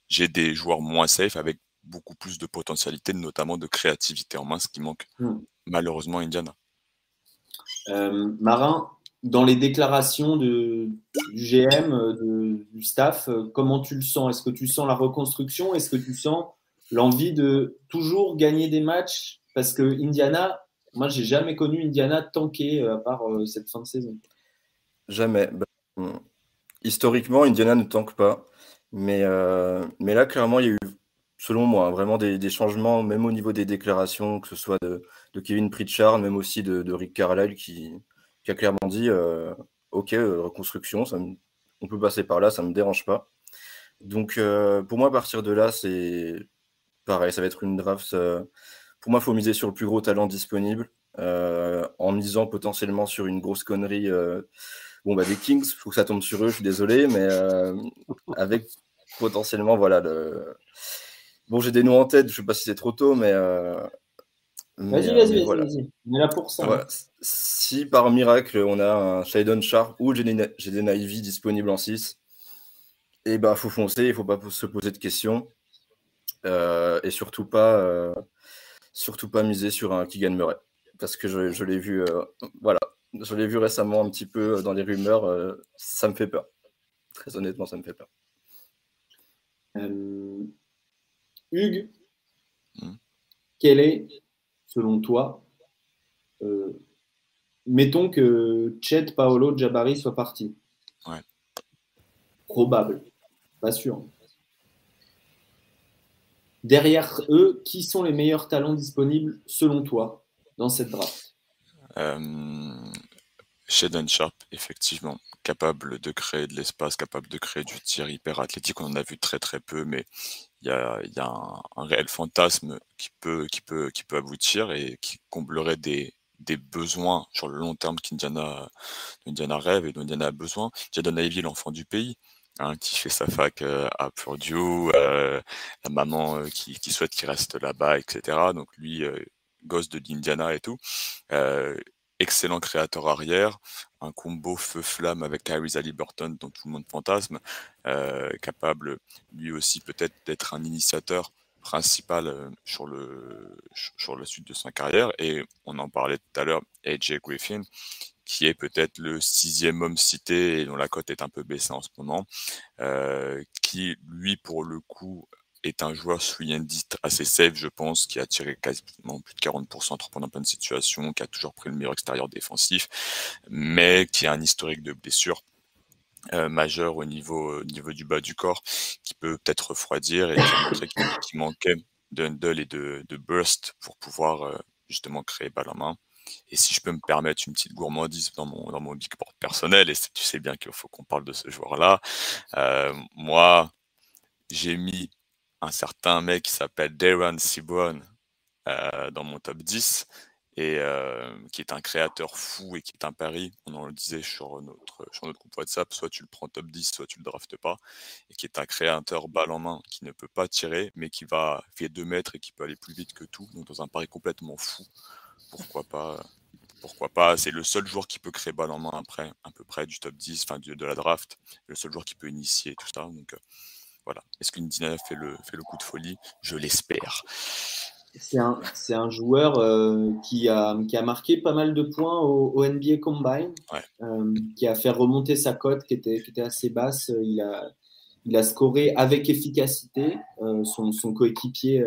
j'ai des joueurs moins safe avec beaucoup plus de potentialité, notamment de créativité en main, ce qui manque hmm. malheureusement à Indiana. Euh, Marin, dans les déclarations de, du GM, de, du staff, comment tu le sens? Est-ce que tu sens la reconstruction? Est-ce que tu sens l'envie de toujours gagner des matchs? Parce que Indiana, moi, j'ai jamais connu Indiana tanker euh, à part euh, cette fin de saison. Jamais. Ben, historiquement, Indiana ne tanque pas. Mais, euh, mais là, clairement, il y a eu, selon moi, vraiment des, changements, même au niveau des déclarations, que ce soit de, de Kevin Pritchard, même aussi de, de Rick Carlisle, qui, qui a clairement dit euh, Ok, euh, reconstruction, ça on peut passer par là, ça ne me dérange pas. Donc, euh, pour moi, à partir de là, c'est pareil, ça va être une draft. pour moi, il faut miser sur le plus gros talent disponible, en misant potentiellement sur une grosse connerie. bon, bah, des Kings, il faut que ça tombe sur eux, je suis désolé, mais avec potentiellement, voilà, le... Bon, j'ai des noms en tête, je ne sais pas si c'est trop tôt, mais vas-y, vas-y. On est là pour ça. Si par miracle on a un Shadon Sharp ou des Ivy disponible en 6, et eh ben faut foncer, il faut pas se poser de questions. Euh, et surtout pas, euh, surtout pas miser sur un Keegan Murray. Parce que je, l'ai vu, voilà, je l'ai vu récemment un petit peu dans les rumeurs, ça me fait peur. Très honnêtement, ça me fait peur. Hugues, hmm. quel est selon toi euh, Mettons que Chet, Paolo, Jabari soient partis. Ouais. Probable. Pas sûr. Derrière eux, qui sont les meilleurs talents disponibles selon toi dans cette draft? Euh, Sharp, effectivement, capable de créer de l'espace, capable de créer du tir hyper athlétique. On en a vu très très peu, mais il y a, un, réel fantasme qui peut, qui, peut, qui peut aboutir et qui comblerait des, des besoins sur le long terme qu'Indiana Indiana rêve et dont Indiana a besoin. Jadon Ivy, l'enfant du pays, hein, qui fait sa fac euh, à Purdue, euh, la maman euh, qui, qui, souhaite qu'il reste là-bas, etc. Donc lui, gosse de l'Indiana et tout excellent créateur arrière, un combo feu-flamme avec Tyrese Burton dont tout le monde fantasme, euh, capable lui aussi peut-être d'être un initiateur principal euh, sur, le, sur la suite de sa carrière. Et on en parlait tout à l'heure, AJ Griffin, qui est peut-être le sixième homme cité et dont la cote est un peu baissée en ce moment, euh, qui lui pour le coup est un joueur dit assez safe, je pense, qui a tiré quasiment plus de 40% trop pendant plein de situations, qui a toujours pris le meilleur extérieur défensif, mais qui a un historique de blessures euh, majeur au niveau, niveau du bas du corps, qui peut peut-être refroidir et qui manquait d'undle et de, de, burst pour pouvoir euh, justement créer balle en main. Et si je peux me permettre une petite gourmandise dans mon, dans mon big board personnel, et tu sais bien qu'il faut qu'on parle de ce joueur-là, euh, moi, j'ai mis un certain mec qui s'appelle Darren Sibron euh, dans mon top 10 et euh, qui est un créateur fou et qui est un pari, on en le disait sur notre, sur notre groupe WhatsApp, soit tu le prends top 10, soit tu le draftes pas, et qui est un créateur balle en main qui ne peut pas tirer, mais qui va faire 2 mètres et qui peut aller plus vite que tout, donc dans un pari complètement fou. Pourquoi pas pourquoi pas C'est le seul joueur qui peut créer balle en main après, à peu près du top 10, enfin de, la draft, le seul joueur qui peut initier tout ça. Euh, voilà. Est-ce qu'Indiana fait le, fait le coup de folie? Je l'espère. C'est un, un, joueur euh, qui, a, qui, a, marqué pas mal de points au, NBA Combine, euh, qui a fait remonter sa cote qui était, qui était assez basse. Il a, il a scoré avec efficacité. Euh, son, son coéquipier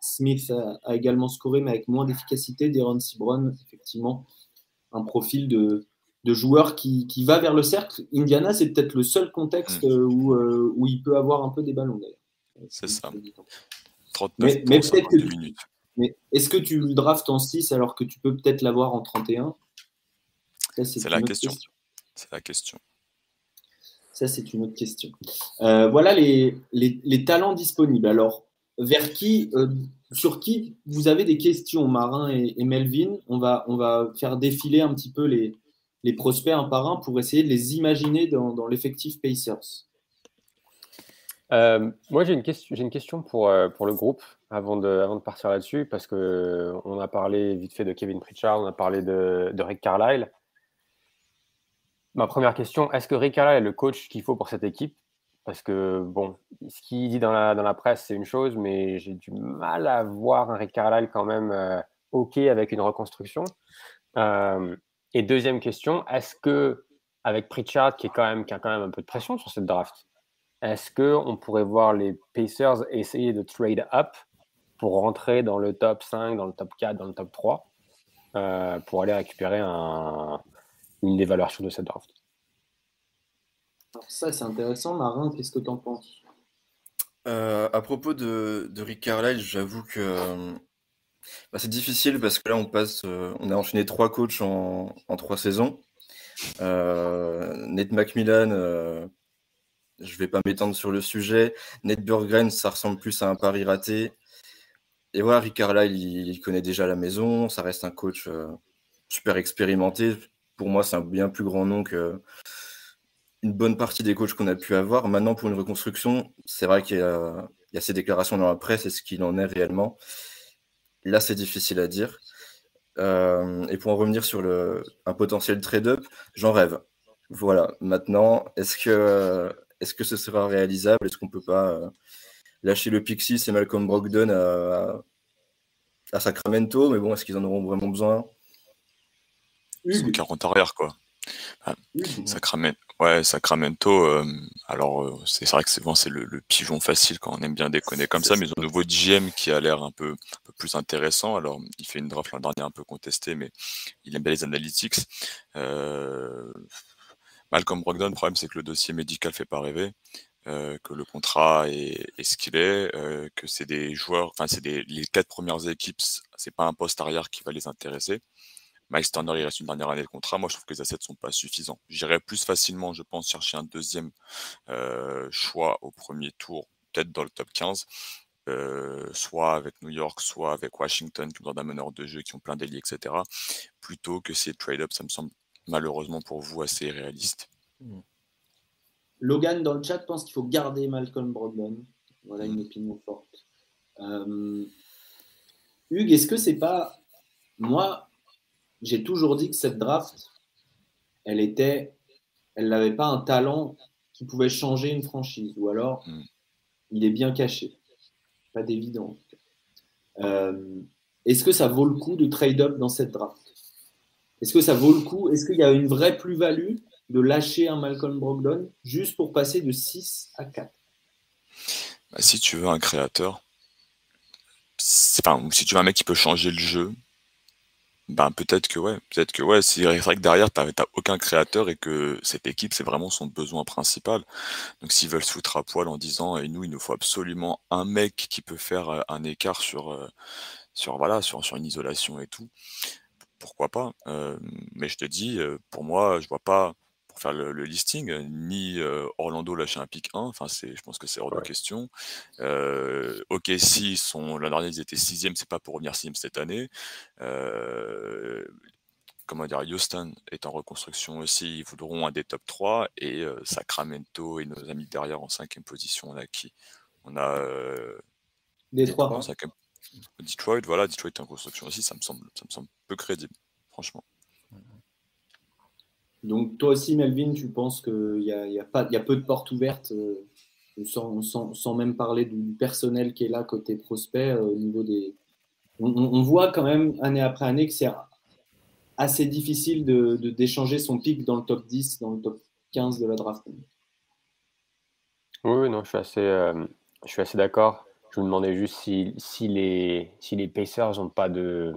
Smith a, également scoré, mais avec moins d'efficacité. Deron Cibron, effectivement, un profil de, de joueur qui, qui, va vers le cercle. Indiana, c'est peut-être le seul contexte mm. euh, où, euh, où, il peut avoir un peu des ballons d'ailleurs. C'est ça. 39 mais, mais peut-être que mais est-ce que tu le draftes en 6 alors que tu peux peut-être l'avoir en 31 C'est la question. C'est la question. Ça, c'est une autre question. Euh, voilà les, les, les, talents disponibles. Alors, vers qui, sur qui vous avez des questions, Marin et, et, Melvin? On va, on va faire défiler un petit peu les, les prospects un par un pour essayer de les imaginer dans, l'effectif Pacers euh, Moi, j'ai une, question, une question pour, euh, pour le groupe avant de, avant de partir là-dessus, parce qu'on euh, a parlé vite fait de Kevin Pritchard, on a parlé de, de Rick Carlisle. Ma première question, est-ce que Rick Carlisle est le coach qu'il faut pour cette équipe? Parce que, bon, ce qu'il dit dans la, dans la presse, c'est une chose, mais j'ai du mal à voir un Rick Carlisle quand même OK avec une reconstruction. Et deuxième question, est-ce que avec Pritchard qui est quand même qui a quand même un peu de pression sur cette draft, est-ce que on pourrait voir les Pacers essayer de trade up pour rentrer dans le top 5, dans le top 4, dans le top 3 euh, pour aller récupérer un, une évaluation de cette draft? Alors ça c'est intéressant, Marin, qu'est-ce que tu en penses? Euh, à propos de, de Rick Carlisle, j'avoue que bah, c'est difficile parce que là, on passe, euh, on a enchaîné trois coachs en, trois saisons. Euh, Nate McMillan, euh, je ne vais pas m'étendre sur le sujet. Nate Burgren, ça ressemble plus à un pari raté. Et voilà, Rick Carlisle, il, connaît déjà la maison. Ça reste un coach super expérimenté. Pour moi, c'est un bien plus grand nom que une bonne partie des coachs qu'on a pu avoir. Maintenant, pour une reconstruction, c'est vrai qu'il y, y, a ces déclarations dans la presse et ce qu'il en est réellement. Là, c'est difficile à dire. Euh, et pour en revenir sur le, un potentiel trade-up, j'en rêve. Voilà. Maintenant, est-ce que, est-ce que ce sera réalisable? Est-ce qu'on peut pas euh, lâcher le Pixie et Malcolm Brogdon à, à, Sacramento Mais bon, est-ce qu'ils en auront vraiment besoin? Ils sont 40 arrière, quoi. Ah, Sacramento, ouais, Sacramento. Euh, alors, euh, c'est vrai que c'est bon, le, pigeon facile quand on aime bien déconner comme ça, mais ils ont un nouveau GM qui a l'air un peu, plus intéressant. Alors, il fait une draft l'an dernier un peu contestée, mais il aime bien les analytics. Euh, Malcolm Brogdon, le problème, c'est que le dossier médical fait pas rêver. que le contrat est, ce qu'il est, que c'est des joueurs, enfin c'est les quatre premières équipes, c'est pas un poste arrière qui va les intéresser. Miles Turner, il reste une dernière année de contrat. Moi, je trouve que les assets ne sont pas suffisants. J'irais plus facilement, je pense, chercher un deuxième euh, choix au premier tour, peut-être dans le top 15, euh, soit avec New York, soit avec Washington, qui ont d'un meneur de jeu, qui ont plein d'alliés, etc. Plutôt que ces trade-up, ça me semble malheureusement pour vous assez réaliste. Hmm. Logan dans le chat pense qu'il faut garder Malcolm Brogdon. Voilà une hmm. opinion forte. Euh, Hugues, est-ce que c'est pas moi j'ai toujours dit que cette draft, elle était, elle n'avait pas un talent qui pouvait changer une franchise, ou alors hmm. il est bien caché. Pas d'évident. Euh, est-ce que ça vaut le coup de trade up dans cette draft? Est-ce que ça vaut le coup? Est-ce qu'il y a une vraie plus-value de lâcher un Malcolm Brogdon juste pour passer de 6 à 4 bah, Si tu veux un créateur, enfin, si tu veux un mec qui peut changer le jeu, ben peut-être que ouais, peut-être que ouais, c'est vrai que derrière tu n'as aucun créateur et que cette équipe c'est vraiment son besoin principal. Donc s'ils veulent se foutre à poil en disant et nous il nous faut absolument un mec qui peut faire euh, un écart sur euh, sur voilà sur sur une isolation et tout, pourquoi pas. Euh, mais je te dis pour moi je vois pas faire le, listing, ni Orlando lâcher un pick 1, enfin c'est, je pense que c'est hors de question. ok, si sont l'an dernier ils étaient sixième, c'est pas pour revenir sixième cette année. comment dire, Houston est en reconstruction aussi, ils voudront un des top 3 et Sacramento et nos amis derrière en cinquième position, on a qui On a Detroit. Detroit, voilà, Detroit est en construction aussi, ça me semble, ça me semble peu crédible, franchement. Donc toi aussi, Melvin, tu penses qu'il y a, y, peu de portes ouvertes, euh, sans, même parler du personnel qui est là côté prospect euh, au niveau des... On, voit quand même année après année que c'est assez difficile de, d'échanger son pic dans le top 10, dans le top 15 de la draft. Oui, non, je suis assez, euh, assez d'accord. Je me demandais juste si, si, les, si les Pacers n'ont pas, de,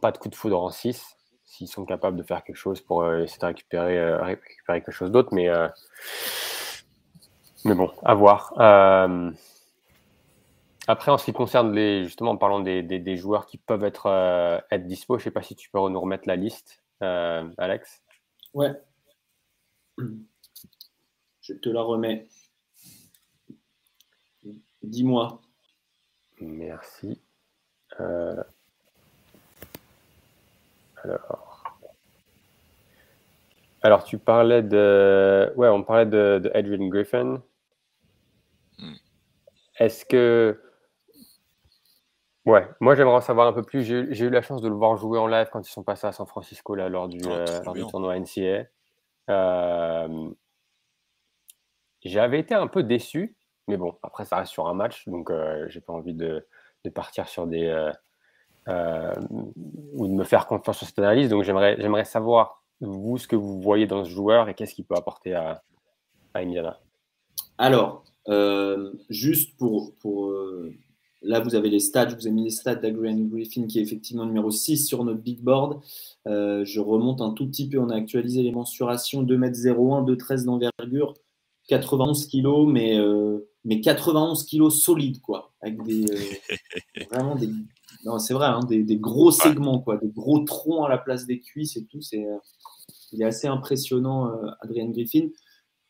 pas de coup de foudre en 6 s'ils sont capables de faire quelque chose pour euh, essayer de récupérer, euh, récupérer quelque chose d'autre. Mais, euh, mais bon, à voir. après, en ce qui concerne les, justement, en parlant des, des, joueurs qui peuvent être, être dispo, je ne sais pas si tu peux nous remettre la liste, Alex. Ouais. Je te la remets. Dis-moi. Merci. Alors. tu parlais de. Ouais, on parlait de, de Edwin Griffin. Hmm. Est-ce que. Ouais, moi j'aimerais en savoir un peu plus. J'ai eu la chance de le voir jouer en live quand ils sont passés à San Francisco là, lors, du, ah, euh, tournoi NCA. Euh, j'avais été un peu déçu, mais bon, après ça reste sur un match, donc euh, j'ai pas envie de, de, partir sur des, euh, ou de me faire confiance sur cette analyse. Donc j'aimerais, j'aimerais savoir, vous, ce que vous voyez dans ce joueur et qu'est-ce qu'il peut apporter à, à Indiana. Alors, euh, juste pour, pour euh, là, vous avez les stats, je vous ai mis les stats d'Adrian Griffin qui est effectivement numéro 6 sur notre big board. je remonte un tout petit peu, on a actualisé les mensurations 2m01, 2,13 d'envergure, 91 kg, mais, mais 91 kg solides, quoi, avec des, [LAUGHS] vraiment des non, c'est vrai, hein, des, gros segments, quoi, des gros troncs à la place des cuisses et tout. C'est, euh, il est assez impressionnant, euh, Adrian Griffin.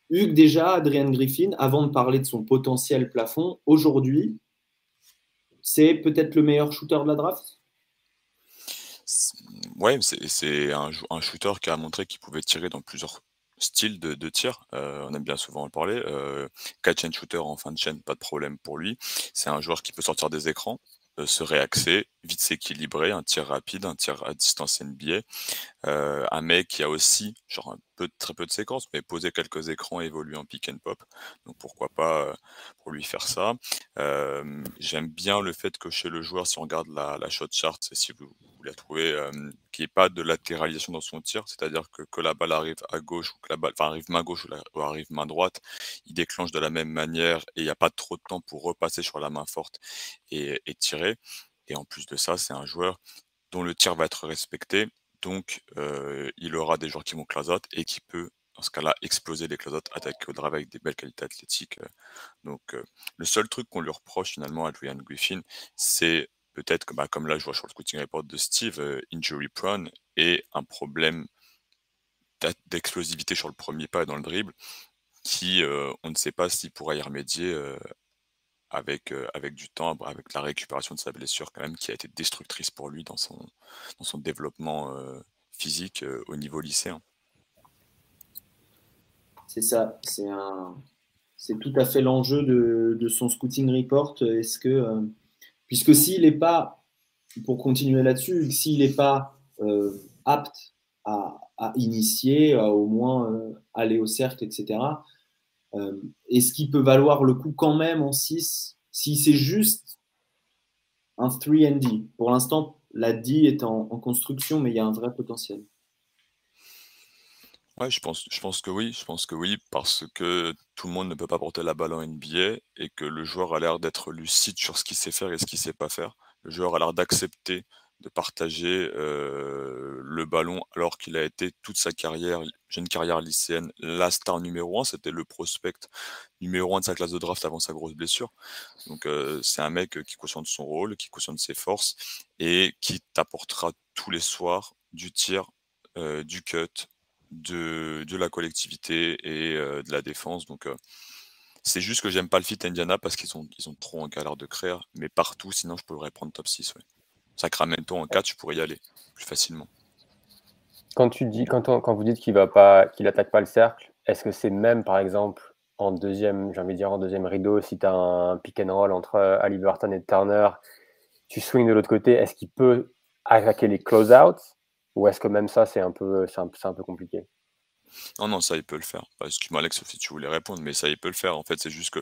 Hugues, déjà, Adrian Griffin, avant de parler de son potentiel plafond, aujourd'hui, c'est peut-être le meilleur shooter de la draft? Ouais, c'est un, un, shooter qui a montré qu'il pouvait tirer dans plusieurs styles de, de tir. Euh, on aime bien souvent en parler. catch and shooter en fin de chaîne, pas de problème pour lui. C'est un joueur qui peut sortir des écrans serait axé, vite s'équilibrer, un tir rapide, un tir à distance NBA. un mec qui a aussi, genre peu, très peu de séquences, mais poser quelques écrans, évoluer en pick and pop. Donc pourquoi pas pour lui faire ça. J'aime bien le fait que chez le joueur, si on regarde la, shot chart, si vous, vous la trouvez, qu'il n'y ait pas de latéralisation dans son tir, c'est-à-dire que, que la balle arrive à gauche ou que la balle arrive main gauche ou, arrive main droite, il déclenche de la même manière et il n'y a pas trop de temps pour repasser sur la main forte et, tirer. Et en plus de ça, c'est un joueur dont le tir va être respecté, donc il aura des joueurs qui vont closeout et qui peut dans ce cas-là, exploser les closeouts, attaquer au drive avec des belles qualités athlétiques. Donc, le seul truc qu'on lui reproche finalement à Adrian Griffin, c'est peut-être que, bah, comme là, je vois sur le scouting report de Steve, euh, injury prone et un problème d'explosivité sur le premier pas et dans le dribble qui, euh, on ne sait pas s'il pourra y remédier euh, avec, avec du temps, avec la récupération de sa blessure quand même, qui a été destructrice pour lui dans son, dans son développement physique au niveau lycéen. C'est ça, c'est un, c'est tout à fait l'enjeu de, de, son scouting report. Est-ce que Puisque s'il n'est pas, pour continuer là-dessus, s'il n'est pas euh, apte à, initier, à au moins euh, aller au cercle, etc., euh, est-ce qu'il peut valoir le coup quand même en 6 si c'est juste un 3D Pour l'instant, la D est en, construction, mais il y a un vrai potentiel. Ouais, je pense, je pense que oui, je pense que oui, parce que tout le monde ne peut pas porter la balle en NBA et que le joueur a l'air d'être lucide sur ce qu'il sait faire et ce qu'il sait pas faire. Le joueur a l'air d'accepter de partager le ballon alors qu'il a été toute sa carrière, jeune carrière lycéenne, la star numéro un, c'était le prospect numéro un de sa classe de draft avant sa grosse blessure. Donc c'est un mec qui cautionne son rôle, qui cautionne ses forces et qui t'apportera tous les soirs du tir, du cut, de, de la collectivité et euh, de la défense. Donc, euh, c'est juste que j'aime pas le fit Indiana parce qu'ils sont, ils ont trop en galère de créer, mais partout, sinon je pourrais prendre top 6. Ouais. Sacramento en 4, je pourrais y aller plus facilement. Quand, vous dites qu'il va pas, pas le cercle, est-ce que c'est même par exemple en deuxième, j'ai envie de dire en deuxième rideau, si tu as un pick and roll entre euh, Halliburton et Turner, tu swings de l'autre côté, est-ce qu'il peut attaquer les close-outs? Ou est-ce que même ça, c'est un, peu, un, un peu compliqué? Non, non, ça, il peut le faire. Excuse-moi, Alex, si tu voulais répondre, mais ça, il peut le faire. En fait, c'est juste que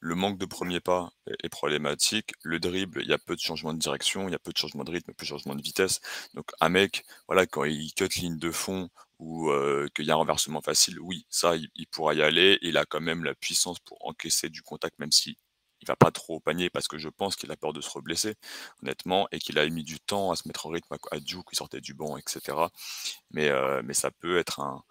le manque de premier pas est, problématique. Le dribble, il y a peu de changement de direction, il y a peu de changement de rythme, peu de changement de vitesse. Donc, un mec, voilà, quand il cut ligne de fond ou euh, qu'il y a un renversement facile, oui, ça, il, il, pourra y aller. Il a quand même la puissance pour encaisser du contact, même si il va pas trop au panier parce que je pense qu'il a peur de se reblesser, honnêtement, et qu'il a mis du temps à se mettre en rythme à Duke, qui sortait du banc, etc. Mais, euh, mais ça peut être un,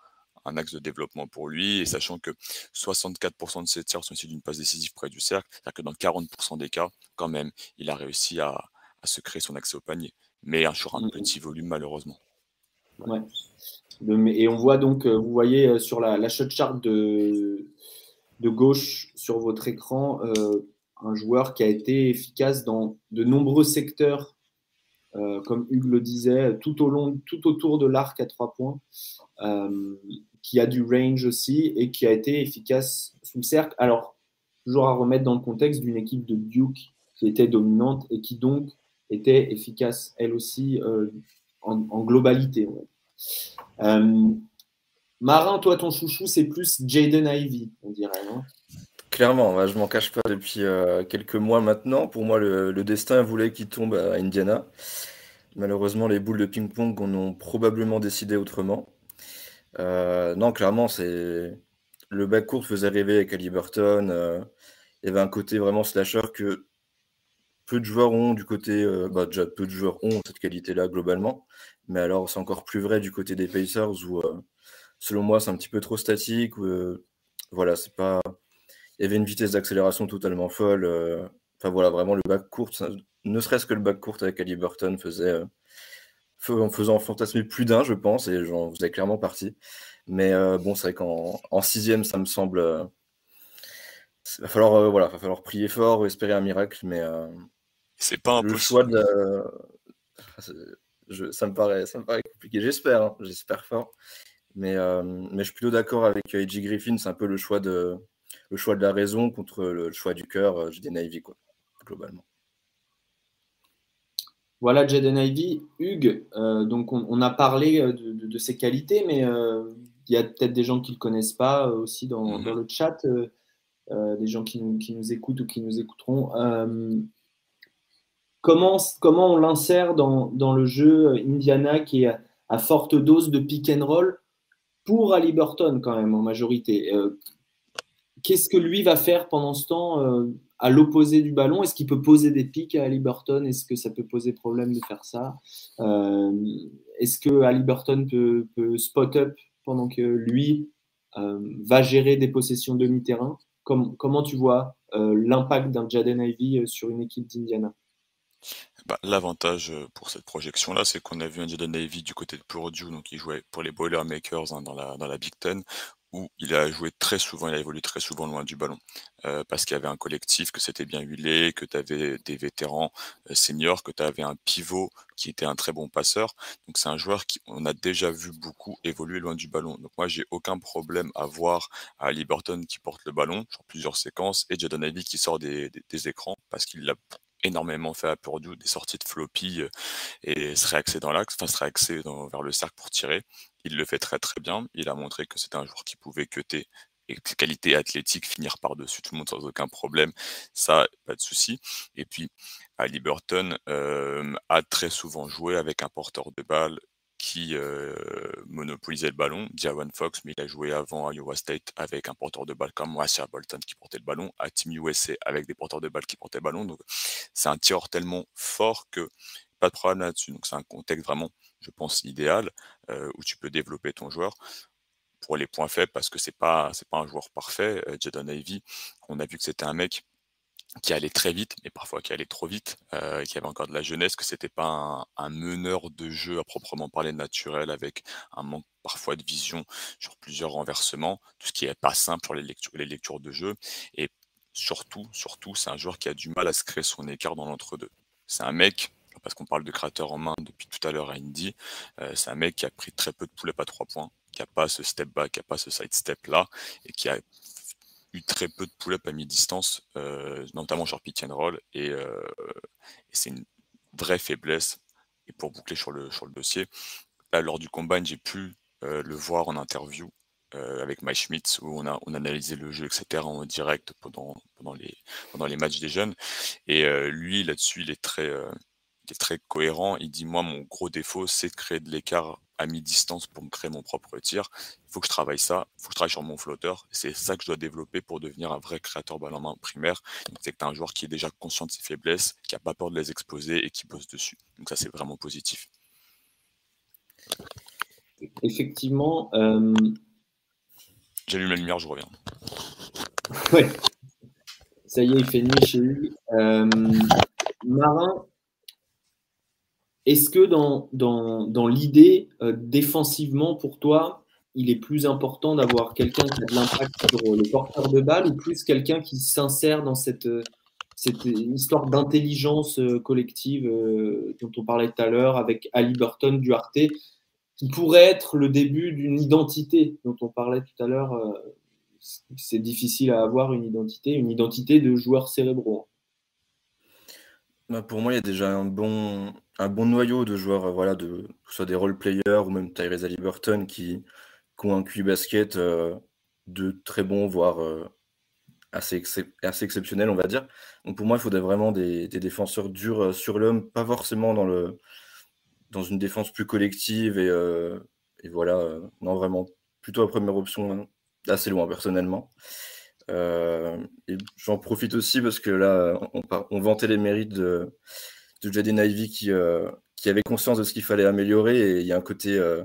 un, axe de développement pour lui, et sachant que 64% de ses tirs sont issus d'une passe décisive près du cercle, c'est-à-dire que dans 40% des cas, quand même, il a réussi à, à, se créer son accès au panier, mais sur un mmh petit volume, malheureusement. Ouais. Et on voit donc, euh, vous voyez euh, sur la, la shot chart de, de gauche sur votre écran, euh, un joueur qui a été efficace dans de nombreux secteurs, euh, comme Hugues le disait, tout, au long, tout autour de l'arc à trois points, euh, qui a du range aussi et qui a été efficace sous le cercle. Alors, toujours à remettre dans le contexte d'une équipe de Duke qui était dominante et qui donc était efficace elle aussi euh, en, globalité. Marin, toi, ton chouchou, c'est plus Jaden Ivy, on dirait, non? Clairement, je m'en cache pas depuis euh, quelques mois maintenant. Pour moi, le, destin voulait qu'il tombe à Indiana. Malheureusement, les boules de ping-pong en ont probablement décidé autrement. Euh, non, clairement, c'est le back court faisait rêver avec Ali Burton. Euh, il y avait un côté vraiment slasher que peu de joueurs ont du côté. bah, déjà, peu de joueurs ont cette qualité-là globalement. Mais alors, c'est encore plus vrai du côté des Pacers où, selon moi, c'est un petit peu trop statique. voilà, c'est pas il y avait une vitesse d'accélération totalement folle. Euh, enfin voilà, vraiment le bac court, ne serait-ce que le bac court avec Ali Burton faisait, euh, en faisant fantasmer plus d'un, je pense, et j'en faisais clairement partie. Mais euh, bon, c'est vrai qu'en en sixième, ça me semble. il va falloir, voilà, va falloir prier fort, espérer un miracle, mais c'est pas le choix de. Je, ça, me paraît, ça me paraît compliqué. J'espère, hein, j'espère fort. Mais, mais je suis plutôt d'accord avec A.J. Griffin, c'est un peu le choix de, le choix de la raison contre le choix du cœur, euh, je dis Navy, quoi, globalement. Voilà Jaden Ivy. Hugues, donc on, a parlé de, ses qualités, mais il y a peut-être des gens qui ne le connaissent pas aussi dans, mm-hmm. le chat, des gens qui nous, écoutent ou qui nous écouteront. comment, comment on l'insère dans, le jeu Indiana qui est à, forte dose de pick and roll pour Ali Burton quand même en majorité? Qu'est-ce que lui va faire pendant ce temps euh, à l'opposé du ballon? Est-ce qu'il peut poser des pics à Ali Burton? Est-ce que ça peut poser problème de faire ça? Euh, Est-ce que Ali Burton peut, spot up pendant que lui euh, va gérer des possessions demi-terrain? Comment tu vois l'impact d'un Jaden Ivy sur une équipe d'Indiana? Bah, L'avantage pour cette projection-là, c'est qu'on a vu un Jaden Ivy du côté de Purdue, donc il jouait pour les Boilermakers hein, dans la Big Ten, où il a joué très souvent, il a évolué très souvent loin du ballon, euh, parce qu'il y avait un collectif, que c'était bien huilé, que tu avais des vétérans euh, seniors, que tu avais un pivot qui était un très bon passeur. Donc c'est un joueur qui on a déjà vu beaucoup évoluer loin du ballon. Donc moi j'ai aucun problème à voir Ali Burton qui porte le ballon sur plusieurs séquences et Jadon Ivy qui sort des, écrans parce qu'il l'a énormément fait à Purdue, des sorties de floppy euh, et serait axé dans l'axe, enfin serait axé vers le cercle pour tirer. Il le fait très très bien. Il a montré que c'était un joueur qui pouvait cuter et ses qualités athlétiques finir par-dessus tout le monde sans aucun problème. Ça, pas de souci. Et puis, Ali Burton euh, a très souvent joué avec un porteur de balle qui euh, monopolisait le ballon, Diawan Fox, mais il a joué avant à Iowa State avec un porteur de balle comme Marcia Bolton qui portait le ballon, à Team USA avec des porteurs de balle qui portaient le ballon. Donc, c'est un tireur tellement fort que pas de problème là-dessus. Donc, c'est un contexte vraiment je pense, idéal, euh, où tu peux développer ton joueur pour les points faibles, parce que c'est pas c'est pas un joueur parfait. Euh, Jadon Ivy, on a vu que c'était un mec qui allait très vite, mais parfois qui allait trop vite, euh, qui avait encore de la jeunesse, que c'était pas un, meneur de jeu à proprement parler naturel, avec un manque parfois de vision sur plusieurs renversements, tout ce qui est pas simple sur les lectures, les lectures de jeu, et surtout, surtout, c'est un joueur qui a du mal à se créer son écart dans l'entre-deux. C'est un mec, parce qu'on parle de créateur en main depuis tout à l'heure à Indy, euh, c'est un mec qui a pris très peu de poulet à trois points, qui n'a pas ce step back, qui n'a pas ce side step là, et qui a eu très peu de pull-up à mi-distance, euh, notamment sur pitch roll, euh, et, c'est une vraie faiblesse. Et pour boucler sur le, sur le dossier, lors du combine, j'ai pu le voir en interview avec Mike Schmitz où on a on analysé le jeu etc en direct pendant pendant les pendant les matchs des jeunes et lui là-dessus il est très il est très cohérent. Il dit Moi, mon gros défaut, c'est de créer de l'écart à mi-distance pour me créer mon propre tir. Il faut que je travaille ça, il faut que je travaille sur mon flotteur. C'est ça que je dois développer pour devenir un vrai créateur ballon main primaire. C'est que tu as un joueur qui est déjà conscient de ses faiblesses, qui n'a pas peur de les exposer et qui bosse dessus. Donc, ça, c'est vraiment positif. Effectivement. Euh... J'allume la lumière, je reviens. Oui. Ça y est, il fait nuit chez lui. Euh, Marin, est-ce que dans, l'idée, euh, défensivement, pour toi, il est plus important d'avoir quelqu'un qui a de l'impact sur le porteur de balle ou plus quelqu'un qui s'insère dans cette, cette histoire d'intelligence euh, collective euh, dont on parlait tout à l'heure avec Ali Burton, Duarte, qui pourrait être le début d'une identité dont on parlait tout à l'heure C'est difficile à avoir une identité, une identité de joueur cérébraux. Bah, pour moi, il y a déjà un bon, un bon noyau de joueurs, euh, voilà, de, que ce soit des role-players ou même Tyrese Halliburton qui, qui ont un QI basket euh, de très bon, voire euh, assez, assez exceptionnel, on va dire. Donc pour moi, il faudrait vraiment des, défenseurs durs sur l'homme, pas forcément dans, le, dans une défense plus collective et, et voilà, non, vraiment plutôt la première option, hein, assez loin personnellement. Et j'en profite aussi parce que là, on, on vantait les mérites de, de Jaden Ivy qui, euh, qui avait conscience de ce qu'il fallait améliorer. Et il y, a un côté, euh,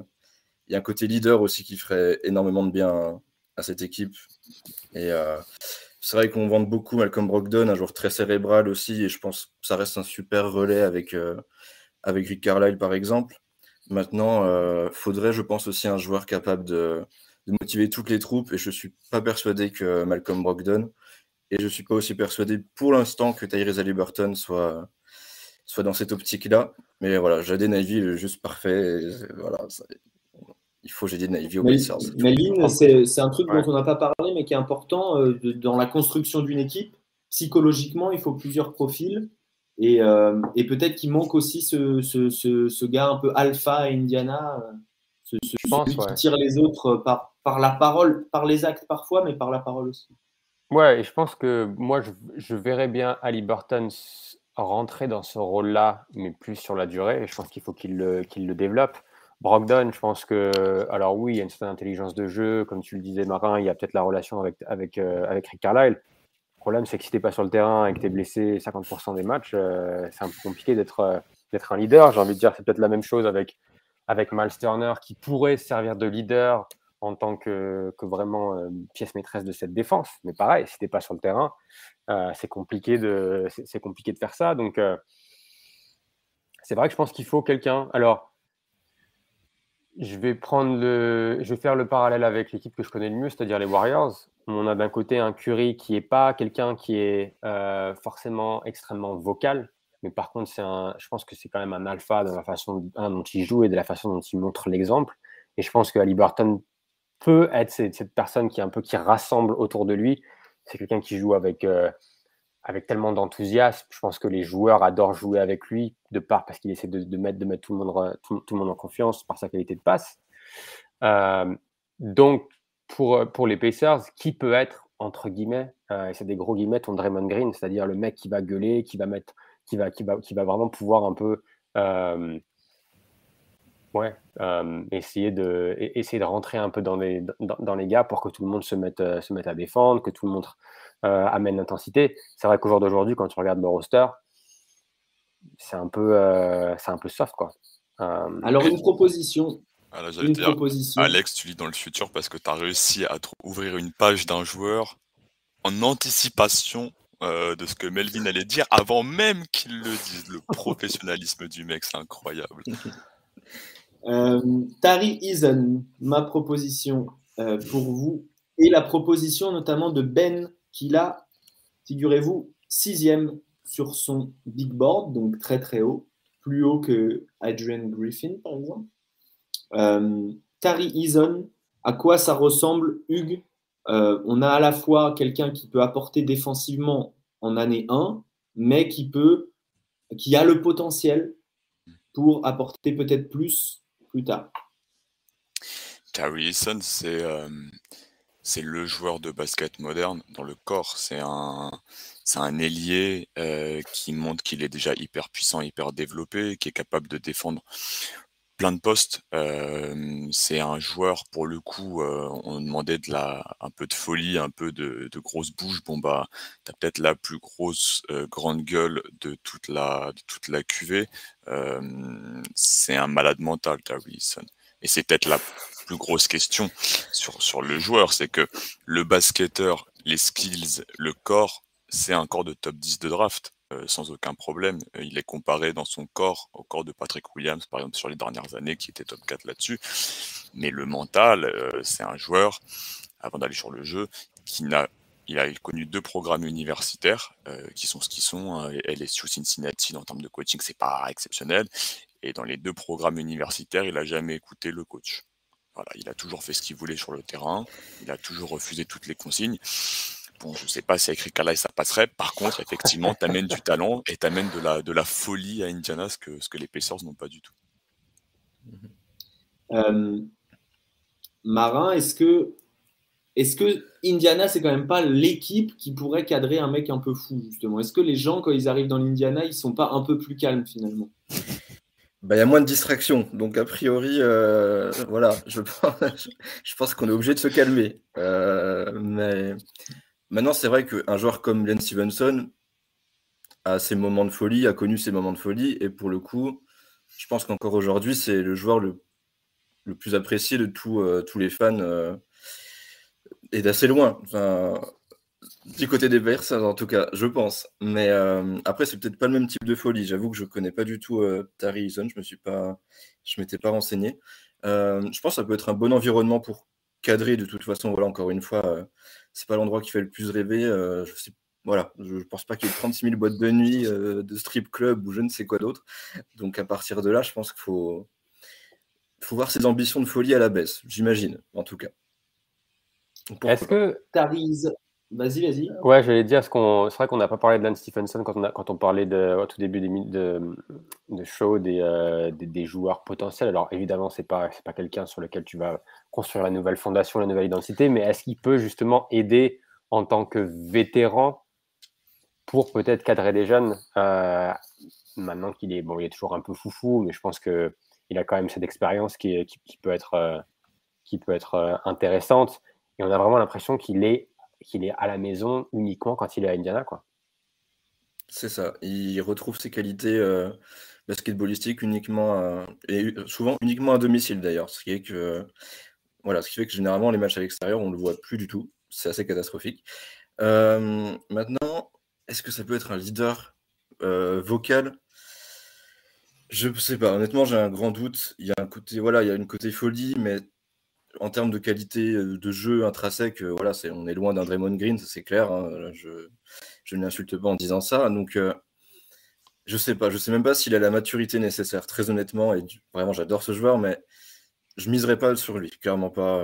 il y a un côté leader aussi qui ferait énormément de bien à cette équipe. Et euh, c'est vrai qu'on vante beaucoup Malcolm Brogdon, un joueur très cérébral aussi. Et je pense que ça reste un super relais avec, avec Rick Carlisle, par exemple. Maintenant, faudrait, je pense, aussi un joueur capable de, de, motiver toutes les troupes. Et je ne suis pas persuadé que Malcolm Brogdon. Et je ne suis pas aussi persuadé pour l'instant que Tyrese Halliburton soit, soit dans cette optique-là. Mais voilà, Jaden Ivy est juste parfait. voilà, il faut Jaden Ivy au Pacers. c'est un truc dont on n'a pas parlé, mais qui est important euh, dans la construction d'une équipe. Psychologiquement, il faut plusieurs profils. Et, et peut-être qu'il manque aussi ce, ce, ce, gars un peu alpha à Indiana, ce, celui qui tire les autres par, par la parole, par les actes parfois, mais par la parole aussi. Ouais, et je pense que moi, je, verrais bien Ali Burton rentrer dans ce rôle-là, mais plus sur la durée. Et je pense qu'il faut qu'il le, développe. Brogdon, je pense que, alors oui, il y a une certaine intelligence de jeu, comme tu le disais, Marin, il y a peut-être la relation avec, avec, euh, avec Rick Carlisle. Le problème, c'est que si tu n'es pas sur le terrain et que tu es blessé 50% des matchs, euh, c'est un peu compliqué d'être euh, un leader. J'ai envie de dire, c'est peut-être la même chose avec, avec Miles Turner, qui pourrait servir de leader en tant que, vraiment pièce maîtresse de cette défense. Mais pareil, si tu n'es pas sur le terrain, c'est compliqué, de, compliqué de faire ça. Donc, c'est vrai que je pense qu'il faut quelqu'un. Alors, je vais prendre le, je vais faire le parallèle avec l'équipe que je connais le mieux, c'est-à-dire les Warriors. On a d'un côté un Curry qui est pas quelqu'un qui est euh, forcément extrêmement vocal, mais par contre, un, je pense que c'est quand même un alpha de la façon dont il joue et de la façon dont il montre l'exemple. Et je pense que Ali Burton peut être cette, personne qui est un peu qui rassemble autour de lui. C'est quelqu'un qui joue avec euh, avec tellement d'enthousiasme. Je pense que les joueurs adorent jouer avec lui, de part parce qu'il essaie de, mettre, de mettre tout, le monde, tout, le monde en confiance par sa qualité de passe. Euh, donc, pour, pour les Pacers, qui peut être, entre guillemets, euh, c'est des gros guillemets, ton Draymond Green, c'est-à-dire le mec qui va gueuler, qui va, mettre, qui va, qui va, qui va vraiment pouvoir un peu ouais, essayer, de, essayer de rentrer un peu dans les, dans, dans, les gars pour que tout le monde se mette, se mette à défendre, que tout le monde euh, amène l'intensité. C'est vrai qu'au jour d'aujourd'hui, quand tu regardes le roster, c'est un peu, euh, c'est un peu soft, quoi. Euh, Alors une proposition. Ah, une proposition. Alex, tu lis dans le futur parce que tu as réussi à ouvrir une page d'un joueur en anticipation de ce que Melvin allait dire avant même qu'il le dise. Le professionnalisme du mec, c'est incroyable. [LAUGHS] Tari Eason, ma proposition pour vous, et la proposition notamment de Ben qu'il a, figurez-vous, sixième sur son big board, donc très très haut, plus haut que Adrian Griffin par exemple. Euh, Tari Eason, à quoi ça ressemble, Hugues? Euh, On a à la fois quelqu'un qui peut apporter défensivement en année 1, mais qui peut, qui a le potentiel pour apporter peut-être plus plus tard. Tari Eason, c'est euh, c'est le joueur de basket moderne dans le corps. C'est un, un ailier euh, qui montre qu'il est déjà hyper puissant, hyper développé, qui est capable de défendre plein de postes. C'est un joueur, pour le coup, euh, on demandait de la, un peu de folie, un peu de, de grosse bouche. Bon, bah, t'as peut-être la plus grosse grande gueule de toute la, de toute la cuvée. c'est un malade mental, Wilson. Et c'est peut-être la plus grosse question sur, sur le joueur, c'est que le basketteur, les skills, le corps, c'est un corps de top 10 de draft. Euh, sans aucun problème. Euh, il est comparé dans son corps au corps de Patrick Williams, par exemple, sur les dernières années, qui était top 4 là-dessus. Mais le mental, euh, c'est un joueur, avant d'aller sur le jeu, qui n'a il a connu deux programmes universitaires qui sont ce qu'ils sont. Hein, LSU Cincinnati, en termes de coaching, c'est pas exceptionnel. Et dans les deux programmes universitaires, il a jamais écouté le coach il a toujours fait ce qu'il voulait sur le terrain. Il a toujours refusé toutes les consignes. Bon, je ne sais pas si avec Rick ça passerait. Par contre, effectivement, tu amènes du talent et tu amènes de la, de la folie à Indiana, ce que, ce que les Pacers n'ont pas du tout. Euh, Marin, est-ce que, est que Indiana, c'est quand même pas l'équipe qui pourrait cadrer un mec un peu fou, justement? Est-ce que les gens, quand ils arrivent dans l'Indiana, ils sont pas un peu plus calmes finalement? Bah, il y a moins de distractions. Donc, a priori, euh, voilà, je pense, [LAUGHS] je pense qu'on est obligé de se calmer. Euh, mais maintenant, c'est vrai qu'un joueur comme Len Stevenson a ses moments de folie, a connu ses moments de folie. Et pour le coup, je pense qu'encore aujourd'hui, c'est le joueur le, plus apprécié de tous euh, tous les fans et d'assez loin. Du côté des Bears, en tout cas, je pense. Mais euh, après, c'est peut-être pas le même type de folie. J'avoue que je connais pas du tout euh, Tari Eason. Je me suis pas, je m'étais pas renseigné. Euh, je pense que ça peut être un bon environnement pour cadrer. De toute façon, voilà, encore une fois, c'est pas l'endroit qui fait le plus rêver. je sais, voilà, je, pense pas qu'il y ait 36 000 boîtes de nuit, de strip club ou je ne sais quoi d'autre. Donc à partir de là, je pense qu'il faut, faut voir ses ambitions de folie à la baisse. J'imagine, en tout cas. Est-ce que Tari Vas-y, vas-y. Ouais, j'allais dire, c'est vrai qu'on n'a pas parlé de Lance Stephenson quand on, a, quand on parlait de, au tout début de, de show des, des, joueurs potentiels. Alors évidemment, ce n'est pas, pas quelqu'un sur lequel tu vas construire la nouvelle fondation, la nouvelle identité, mais est-ce qu'il peut justement aider en tant que vétéran pour peut-être cadrer des jeunes? Maintenant qu'il est, bon, il est toujours un peu foufou, mais je pense qu'il a quand même cette expérience qui, qui, peut être, qui peut être intéressante. Et on a vraiment l'impression qu'il est est à la maison uniquement quand il est à Indiana. C'est ça. Il retrouve ses qualités euh, basketballistiques uniquement et souvent uniquement à domicile d'ailleurs. Ce qui est que voilà, ce qui fait que généralement les matchs à l'extérieur, on ne le voit plus du tout. C'est assez catastrophique. Euh, maintenant, est-ce que ça peut être un leader euh, vocal? Je ne sais pas. Honnêtement, j'ai un grand doute. Il y a un côté, voilà, il y a une côté folie, mais en termes de qualité euh, de jeu intrinsèque, voilà, on est loin d'un Draymond Green, c'est clair. Hein, je, ne l'insulte pas en disant ça. Donc, euh, je sais pas. Je sais même pas s'il a la maturité nécessaire, très honnêtement. Et vraiment, j'adore ce joueur, mais je miserai pas sur lui. Clairement pas.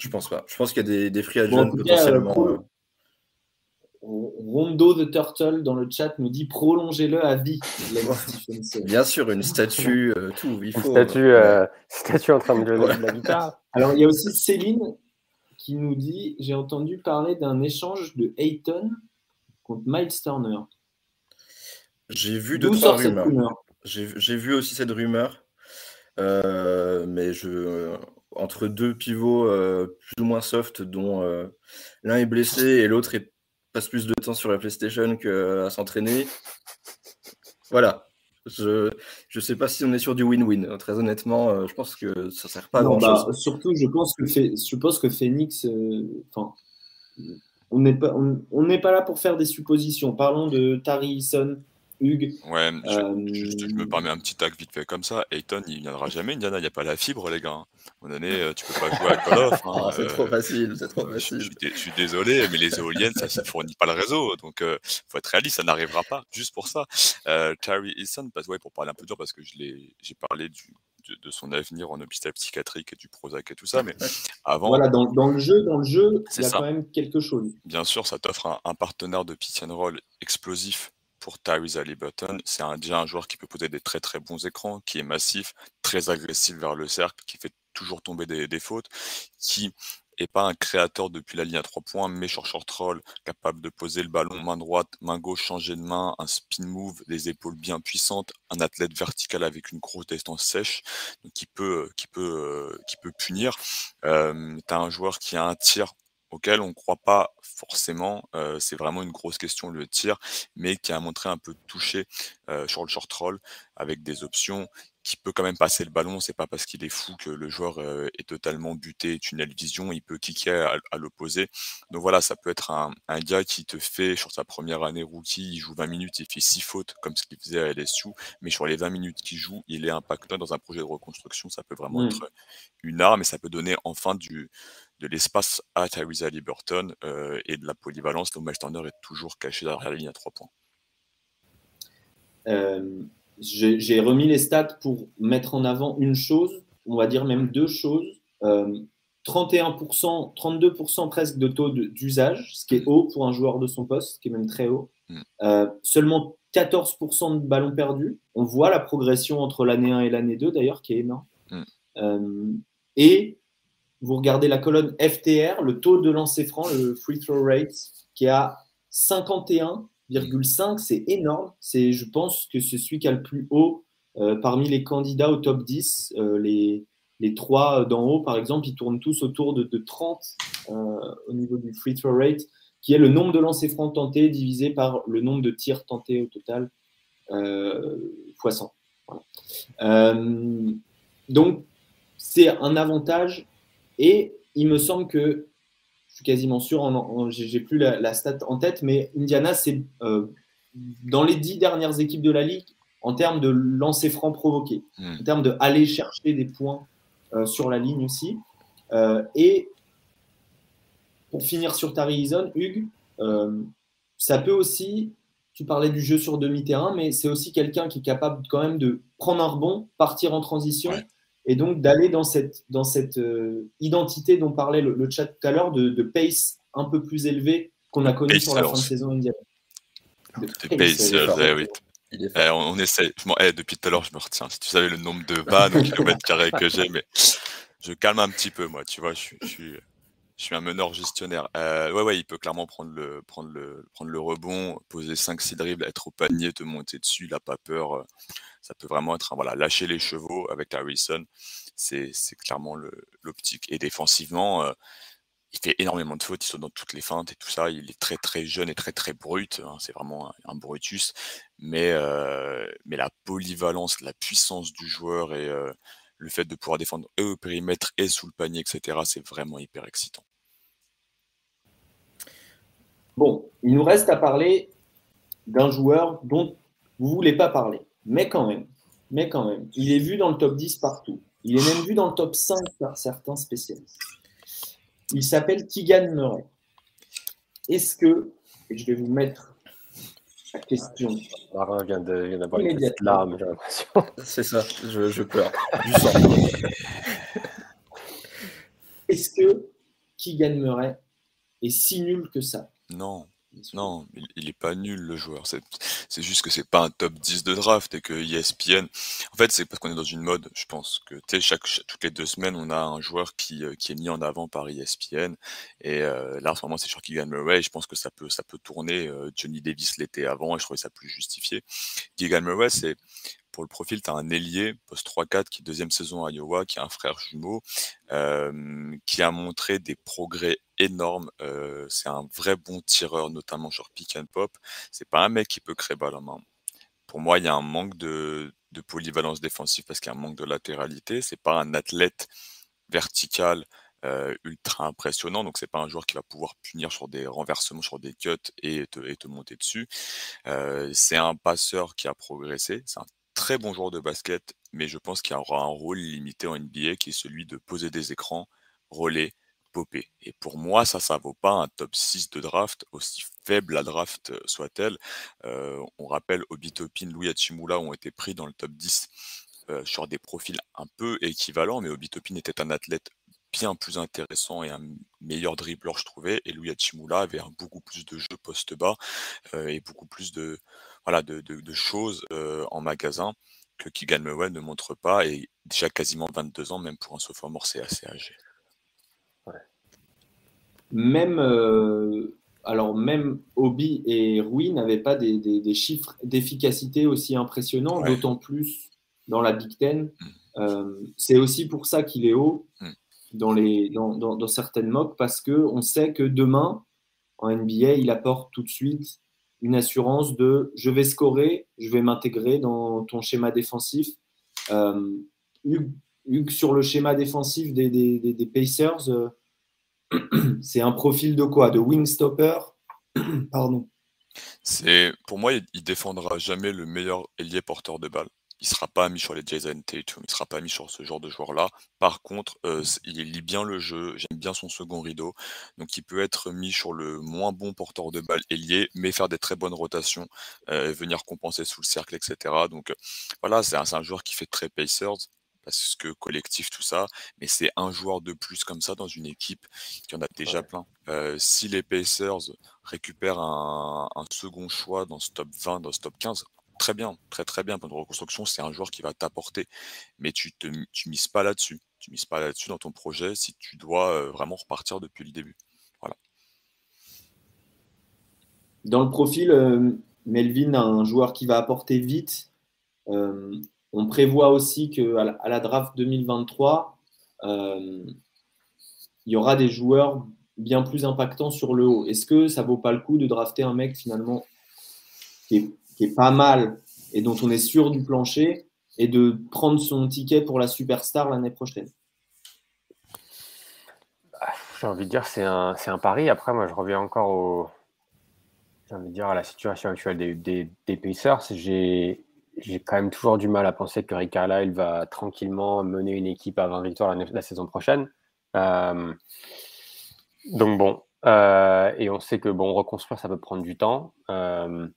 je pense pas. Je pense qu'il y a des, des free agents potentiellement. Rondo the Turtle dans le chat nous dit prolongez-le à vie. [LAUGHS] Bien sûr, une statue, euh, tout. Il faut, une statue, euh, [LAUGHS] statue en train de jouer de la guitare. Alors, il y a aussi Céline qui nous dit j'ai entendu parler d'un échange de Hayton contre Miles Turner. J'ai vu deux, trois rumeurs. J'ai vu aussi cette rumeur. Euh, mais je, entre deux pivots plus ou moins soft, dont l'un est blessé et l'autre passe plus de temps sur la PlayStation qu'à s'entraîner. Voilà. Je ne sais pas si on est sur du win-win. Très honnêtement, euh, je pense que ça ne sert pas à grand-chose. Bah, surtout, je pense que, je pense que Phoenix. Euh, on n'est pas, on, pas là pour faire des suppositions. Parlons de Tari Eason, Hugues. Ouais, je, euh, me permets un petit tag vite fait comme ça. Ayton, il viendra jamais. Indiana, il n'y a pas la fibre, les gars. À un moment donné, euh, tu peux pas jouer à Call of. Hein, [LAUGHS] c'est trop euh, facile, c'est trop facile. Je, suis désolé, mais les éoliennes, ça ne fournit pas le réseau. Donc, il faut être réaliste, ça n'arrivera pas. Juste pour ça. Terry Eason, parce, ouais, pour parler un peu dur, parce que j'ai parlé du, de, son avenir en hôpital psychiatrique et du Prozac et tout ça. Mais [LAUGHS] avant. Voilà, dans, dans le jeu, dans le jeu, il y a quand même quelque chose. Bien sûr, ça t'offre un, un, partenaire de pitch and roll explosif pour Tyrese Halliburton. C'est un, déjà un joueur qui peut poser des très très bons écrans, qui est massif, très agressif vers le cercle, qui fait toujours tomber des, fautes, qui est pas un créateur depuis la ligne à trois points, mais short short roll, capable de poser le ballon main droite, main gauche, changer de main, un spin move, des épaules bien puissantes, un athlète vertical avec une grosse distance sèche, donc qui peut, qui peut, qui peut punir. Euh, tu as un joueur qui a un tir auquel on ne croit pas forcément. c'est vraiment une grosse question le tir, mais qui a montré un peu de toucher sur le short roll avec des options qui peut quand même passer le ballon. C'est pas parce qu'il est fou que le joueur est totalement buté, tunnel vision, il peut kicker à, l'opposé. Donc voilà, ça peut être un, gars qui te fait sur sa première année rookie, il joue 20 minutes, il fait 6 fautes comme ce qu'il faisait à LSU, mais sur les 20 minutes qu'il joue, il est impactant dans un projet de reconstruction. Ça peut vraiment mmh. être une arme et ça peut donner enfin du, de l'espace à Tyrese Halliburton euh, et de la polyvalence. Le Miles Turner est toujours caché derrière la ligne à trois points. Euh, j'ai remis les stats pour mettre en avant une chose, on va dire même deux choses. 31%, euh, 32% presque de taux d'usage, ce qui est haut pour un joueur de son poste, ce qui est même très haut. Mm. seulement 14% de ballons perdus. On voit la progression entre l'année 1 et l'année 2 d'ailleurs, qui est énorme. Mm. et vous regardez la colonne FTR, le taux de lancer franc, le free throw rate, qui est à 51,5, c'est énorme. C'est, je pense que c'est celui qui a le plus haut euh, parmi les candidats au top 10. Euh, les, les trois d'en haut, par exemple, ils tournent tous autour de, 30 euh, au niveau du free throw rate, qui est le nombre de lancers francs tentés divisé par le nombre de tirs tentés au total, fois 100. donc, c'est un avantage et il me semble que, je suis quasiment sûr, j'ai plus la, stat en tête, mais Indiana, c'est euh, dans les dix dernières équipes de la ligue en termes de lancer franc provoqué, hmm. en termes de aller chercher des points euh, sur la ligne aussi. Euh, et pour finir sur Tari Hugues, ça peut aussi, tu parlais du jeu sur demi-terrain, mais c'est aussi quelqu'un qui est capable quand même de prendre un rebond, partir en transition et donc d'aller dans cette, dans cette euh, identité dont parlait le, chat tout à l'heure de, pace un peu plus élevé qu'on a connu sur la fin de saison indienne. Des Pacers, eh oui. Eh, on, essaie. Eh, depuis tout à l'heure, je me retiens. Si tu savais le nombre de vannes au [LAUGHS] kilomètre carré que j'ai, mais je calme un petit peu, moi. Tu vois, je suis, je suis, un meneur gestionnaire. Euh, ouais, ouais, il peut clairement prendre le, prendre le, prendre le rebond, poser 5-6 dribbles, être au panier, te monter dessus. Il n'a pas peur. Ça peut vraiment être, voilà, lâcher les chevaux avec Harrison. C'est clairement l'optique. Et défensivement, euh, il fait énormément de fautes, il saute dans toutes les feintes et tout ça. Il est très très jeune et très très brut. Hein. C'est vraiment un, brutus. Mais, euh, mais la polyvalence, la puissance du joueur et euh, le fait de pouvoir défendre et au périmètre et sous le panier, etc., c'est vraiment hyper excitant. Bon, il nous reste à parler d'un joueur dont vous ne voulez pas parler. Mais quand même, mais quand même, il est vu dans le top 10 partout. Il est même vu dans le top 5 par certains spécialistes. Il s'appelle Keegan Murray. Est-ce que, et je vais vous mettre la question. Marin vient d'avoir une petite larme, j'ai l'impression. [LAUGHS] C'est ça, je, je pleure. Du sang. Est-ce que Keegan Murray est si nul que ça? Non. Non, il, n'est pas nul le joueur. C'est juste que c'est pas un top 10 de draft et que ESPN. En fait, c'est parce qu'on est dans une mode, je pense que toutes les deux semaines, on a un joueur qui, euh, est mis en avant par ESPN. Et euh, là, en ce moment, c'est Keegan Murray. Je pense que ça peut, tourner. Euh, Johnny Davis l'était avant et je trouvais ça plus justifié. Keegan Murray, c'est pour le profil, tu as un ailier, post 3-4, qui est deuxième saison à Iowa, qui a un frère jumeau, qui a montré des progrès énormes. Euh, c'est un vrai bon tireur, notamment sur pick and pop. C'est pas un mec qui peut créer balle en main. Pour moi, il y a un manque de, polyvalence défensive parce qu'il y a un manque de latéralité. C'est pas un athlète vertical ultra impressionnant. Donc, c'est pas un joueur qui va pouvoir punir sur des renversements, sur des cuts et te, et te monter dessus. c'est un passeur qui a progressé. C'est un très bon joueur de basket, mais je pense qu'il aura un rôle limité en NBA qui est celui de poser des écrans, relais, Et pour moi, ça, ça vaut pas un top 6 de draft, aussi faible la draft euh, soit-elle. Euh, on rappelle Obitopin, Louis Hachimula ont été pris dans le top 10 euh, sur des profils un peu équivalents, mais Obitopin était un athlète bien plus intéressant et un meilleur dribbleur, je trouvais. Et Louis Hachimula avait beaucoup plus de jeu post-bas et beaucoup plus de, choses en magasin que Keegan Murray ne montre pas. Et déjà quasiment 22 ans, même pour un sophomore, c'est assez âgé. Même, alors même Obi et Rui n'avaient pas des, chiffres d'efficacité aussi impressionnants, d'autant plus dans la Big Ten. Mmh. c'est aussi pour ça qu'il est haut. Mmh dans, les, dans, dans, certaines mocks parce qu'on sait que demain, en NBA, il apporte tout de suite une assurance de je vais scorer, je vais m'intégrer dans ton schéma défensif. Euh, Hugues, sur le schéma défensif des, des, des, Pacers, euh, [CLEARS THROAT] c'est un profil de quoi? De wingstopper? Pardon. C'est pour moi, il, il défendra jamais le meilleur ailier porteur de balle il sera pas mis sur les Jason Tatum, il sera pas mis sur ce genre de joueur-là. Par contre, euh, il lit bien le jeu, j'aime bien son second rideau, donc il peut être mis sur le moins bon porteur de balle ailier, mais faire des très bonnes rotations, euh, venir compenser sous le cercle, etc. Donc euh, voilà, c'est un, joueur qui fait très Pacers, parce que collectif, tout ça, mais c'est un joueur de plus comme ça dans une équipe qui en a déjà plein. si les Pacers récupèrent un, un, second choix dans ce top 20, dans ce top 15, très bien, très très bien. Pour une reconstruction, c'est un joueur qui va t'apporter, mais tu tu mises pas là-dessus. Tu mises pas là-dessus dans ton projet si tu dois euh, vraiment repartir depuis le début. Voilà. Dans le profil, euh, Melvin, un joueur qui va apporter vite. Euh, on prévoit aussi qu'à la, draft 2023, il y aura des joueurs bien plus impactants sur le haut. Est-ce que ça vaut pas le coup de drafter un mec finalement qui est pas mal et dont on est sûr du plancher et de prendre son ticket pour la superstar l'année prochaine? Bah, J'ai envie de dire c'est un, un pari. Après, moi, je reviens encore à la situation actuelle des, des, j'ai quand même toujours du mal à penser que Rick Carlisle va tranquillement mener une équipe à 20 victoires la, la saison prochaine. Euh, donc bon, euh, et on sait que bon reconstruire ça peut prendre du temps. Euh,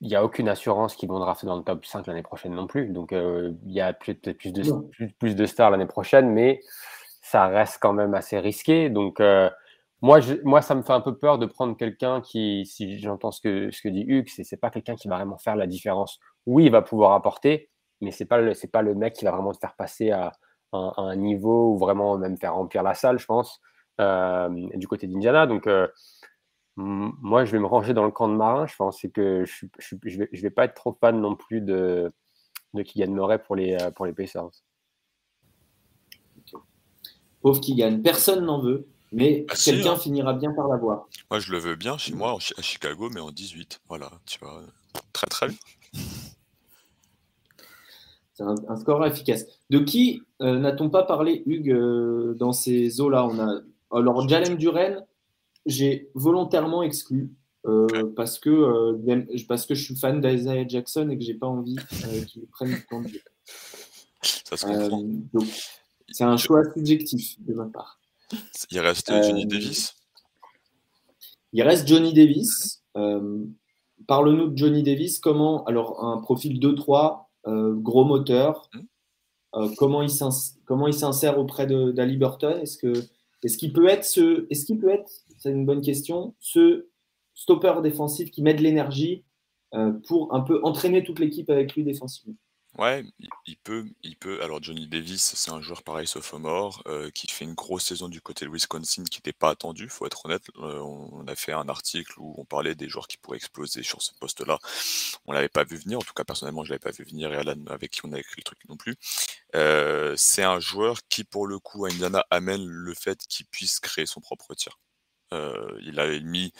il n'y a aucune assurance qu'ils vont drafter dans le top 5 l'année prochaine non plus. Donc, euh, il y a peut-être plus de, plus, de stars l'année prochaine, mais ça reste quand même assez risqué. Donc, moi, moi, ça me fait un peu peur de prendre quelqu'un qui, si j'entends ce que, ce que dit Hugues, c'est, pas quelqu'un qui va vraiment faire la différence. Oui, il va pouvoir apporter, mais c'est pas le, pas le mec qui va vraiment te faire passer à, un niveau ou vraiment même faire remplir la salle, je pense, euh, du côté d'Indiana. Donc, euh, moi, je vais me ranger dans le camp de Marin. Je pense que je vais pas être trop fan non plus de, de Kylian Murray pour les, euh, pour les Pacers. Pauvre Kylian, personne n'en veut. Mais ah, quelqu'un hein. finira bien par l'avoir. Moi, je le veux bien chez moi, à Chicago, mais en 18. Voilà, tu vois. Très, très bien. C'est un, score efficace. De qui euh, n'a-t-on pas parlé, Hugues, euh, dans ces eaux-là? On a alors Jalen Duren, j'ai volontairement exclu euh, parce que parce que je suis fan d'Isaiah Jackson et que j'ai pas envie qu'il prenne du temps de jeu. Ça se comprend. c'est un choix subjectif de ma part. Il reste Johnny Davis. Il reste Johnny Davis. Parle-nous de Johnny Davis. Comment alors un profil 2-3 euh, gros moteur. Mmh. Euh, comment il s'insère auprès d'Ali Burton? Est-ce qu'il peut être ce est-ce qu'il peut être c'est une bonne question ce stopper défensif qui met de l'énergie euh, pour un peu entraîner toute l'équipe avec lui défensivement? Ouais, il peut, il peut. Alors Johnny Davis, c'est un joueur pareil sophomore euh, qui fait une grosse saison du côté de Wisconsin qui n'était pas attendu, faut être honnête. Euh, on a fait un article où on parlait des joueurs qui pourraient exploser sur ce poste-là. On l'avait pas vu venir, en tout cas personnellement je l'avais pas vu venir et Alan avec qui on a écrit le truc non plus. Euh, c'est un joueur qui pour le coup à Indiana amène le fait qu'il puisse créer son propre tir. Euh, il a mis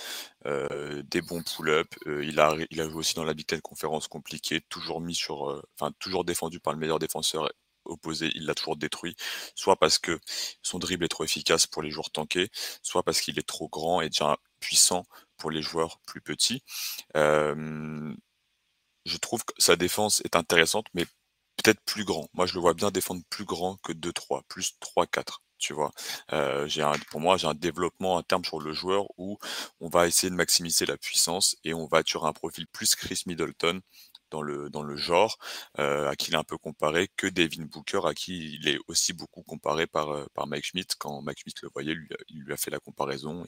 euh, des bons pull-ups. Euh, il, a, il a joué aussi dans la Big Ten conférence compliquée, toujours mis sur, enfin toujours défendu par le meilleur défenseur opposé, il l'a toujours détruit, soit parce que son dribble est trop efficace pour les joueurs tankés, soit parce qu'il est trop grand et déjà puissant pour les joueurs plus petits. je trouve que sa défense est intéressante, mais peut-être plus grand. Moi, je le vois bien défendre plus grand que 2-3, plus 3-4 tu vois? Pour moi, j'ai un développement à terme sur le joueur où on va essayer de maximiser la puissance et on va attirer un profil plus Chris Middleton dans le, dans le genre, à qui il est un peu comparé, que Devin Booker, à qui il est aussi beaucoup comparé par, par Mike Schmidt. Quand Mike Schmidt le voyait, il lui a fait la comparaison.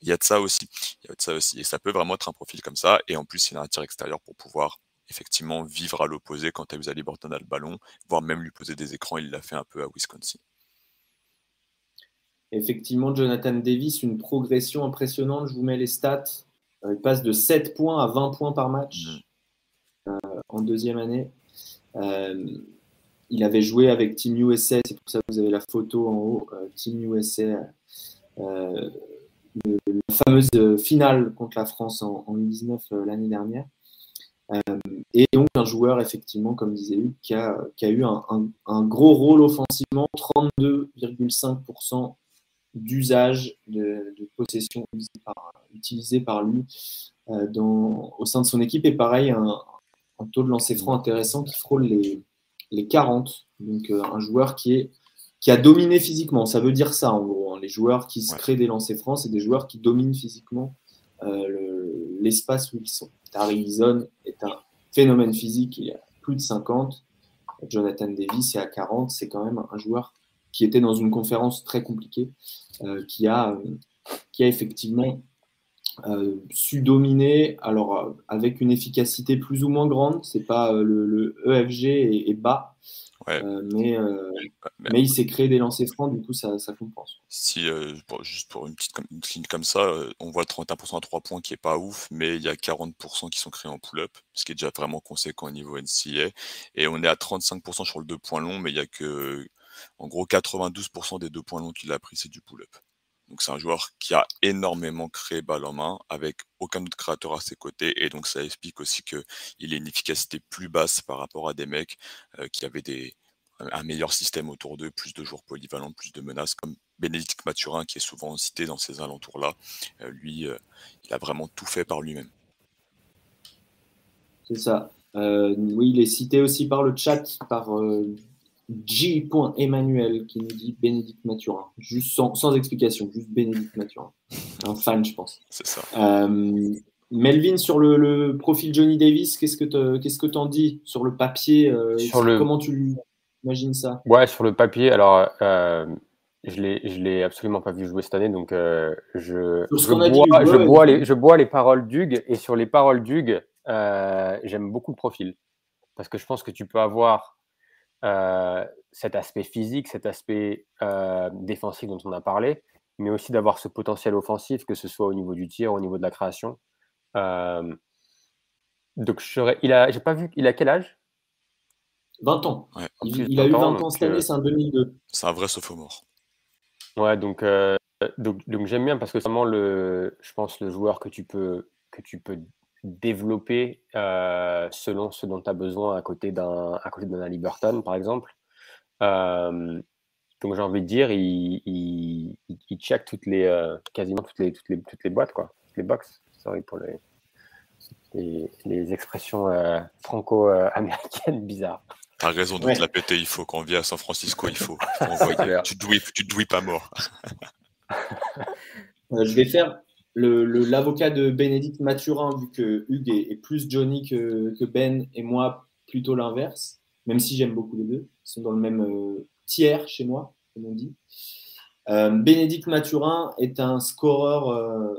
Il y a de ça aussi. Il y a de ça aussi. Et ça peut vraiment être un profil comme ça. Et en plus, il a un tir extérieur pour pouvoir effectivement vivre à l'opposé quand Ali Burton a le ballon, voire même lui poser des écrans. Il l'a fait un peu à Wisconsin effectivement, Jonathan Davis, une progression impressionnante. Je vous mets les stats. Euh, il passe de 7 points à 20 points par match euh, en deuxième année. Euh, il avait joué avec Team USA, c'est pour ça que vous avez la photo en haut, Team USA, la fameuse finale contre la France en, 2019 l'année dernière. et donc un joueur, effectivement, comme disait Luc, qui a, eu un, un, gros rôle offensivement, 32,5% d'usage de, possession utilisé par, lui euh, dans, au sein de son équipe. Et pareil, un, taux de lancer franc intéressant qui frôle les, les 40. Donc euh, un joueur qui, est, qui a dominé physiquement. Ça veut dire ça en gros. Hein. Les joueurs qui se créent des lancers francs, c'est des joueurs qui dominent physiquement euh, l'espace où ils sont. Tari Eason est un phénomène physique, il a plus de 50. Jonathan Davis est à 40, c'est quand même un joueur qui était dans une conférence très compliquée, euh, qui, a, qui a effectivement euh, su dominer, alors euh, avec une efficacité plus ou moins grande, c'est pas le, EFG est, bas, mais, mais, il s'est créé des lancers francs, du coup ça, ça compense. Si, juste pour une petite ligne comme ça, on voit 31% à 3 points qui est pas ouf, mais il y a 40% qui sont créés en pull-up, ce qui est déjà vraiment conséquent au niveau NCA, et on est à 35% sur le 2 points long, mais il y a que en gros, 92% des deux points longs qu'il a pris, c'est du pull-up. Donc c'est un joueur qui a énormément créé balle en main avec aucun autre créateur à ses côtés et donc ça explique aussi qu'il a une efficacité plus basse par rapport à des mecs euh, qui avaient un meilleur système autour d'eux, plus de joueurs polyvalents, plus de menaces comme Bénédicte Mathurin qui est souvent cité dans ces alentours-là. Euh, lui, euh, il a vraiment tout fait par lui-même. C'est ça. oui, il est cité aussi par le chat, par J. Emmanuel qui nous dit Bénédicte Mathurin. Juste sans, explication, juste Bénédicte Mathurin. Un fan, je pense. C'est ça. Euh, Melvin, sur le, profil Johnny Davis, qu'est-ce que tu en dis sur le papier euh, Comment tu imagines ça? Ouais, sur le papier, alors euh, je ne l'ai absolument pas vu jouer cette année, donc je, je, bois, les, je bois les paroles d'Hugues. Et sur les paroles d'Hugues, j'aime beaucoup le profil. Parce que je pense que tu peux avoir cet aspect physique, cet aspect défensif dont on a parlé, mais aussi d'avoir ce potentiel offensif, que ce soit au niveau du tir, au niveau de la création. donc, je il a, j'ai pas vu, il a quel âge? 20 ans. Il, a eu 20 ans, cette année, c'est un 2002. C'est un vrai sophomore. Ouais, donc, euh, donc, donc j'aime bien parce que c'est vraiment le, je pense, le joueur que tu peux, que tu peux développer euh, selon ce dont tu as besoin à côté d'un à côté d'un Ali Burton, par exemple. Euh, donc j'ai envie de dire, il, il, il check toutes les, quasiment toutes les, toutes les, toutes les boîtes, quoi, les box. Sorry pour les, les, les expressions franco-américaines [LAUGHS] bizarres. T'as raison de la péter, il faut. Quand on vit à San Francisco, il faut. [LAUGHS] tu te douilles, pas mort. [LAUGHS] Euh, je vais faire l'avocat de Bénédicte Mathurin, vu que Hugues est, plus Johnny que, Ben et moi plutôt l'inverse, même si j'aime beaucoup les deux. Ils sont dans le même euh, tiers chez moi, comme on dit. Euh, Bénédicte Mathurin est un scoreur euh,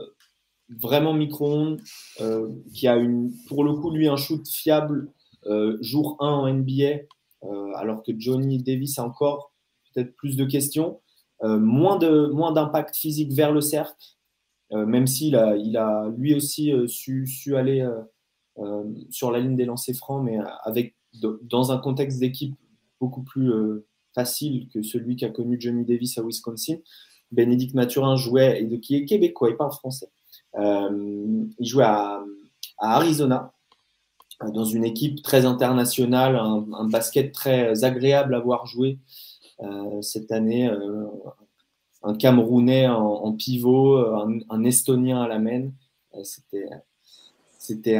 vraiment micro-ondes, qui a une, pour le coup, lui, un shoot fiable jour 1 en NBA, alors que Johnny Davis a encore peut-être plus de questions. Euh, moins de moins d'impact physique vers le cercle, euh, même s'il a, il a lui aussi euh, su, aller sur la ligne des lancers francs, mais avec dans un contexte d'équipe beaucoup plus facile que celui qu'a connu Johnny Davis à Wisconsin. Bénédicte Mathurin jouait, et qui est québécois, il parle français. il jouait à, Arizona, dans une équipe très internationale, un, basket très agréable à voir jouer. Euh, cette année, euh, un Camerounais en, pivot, un, Estonien à la main. Euh, c'était c'était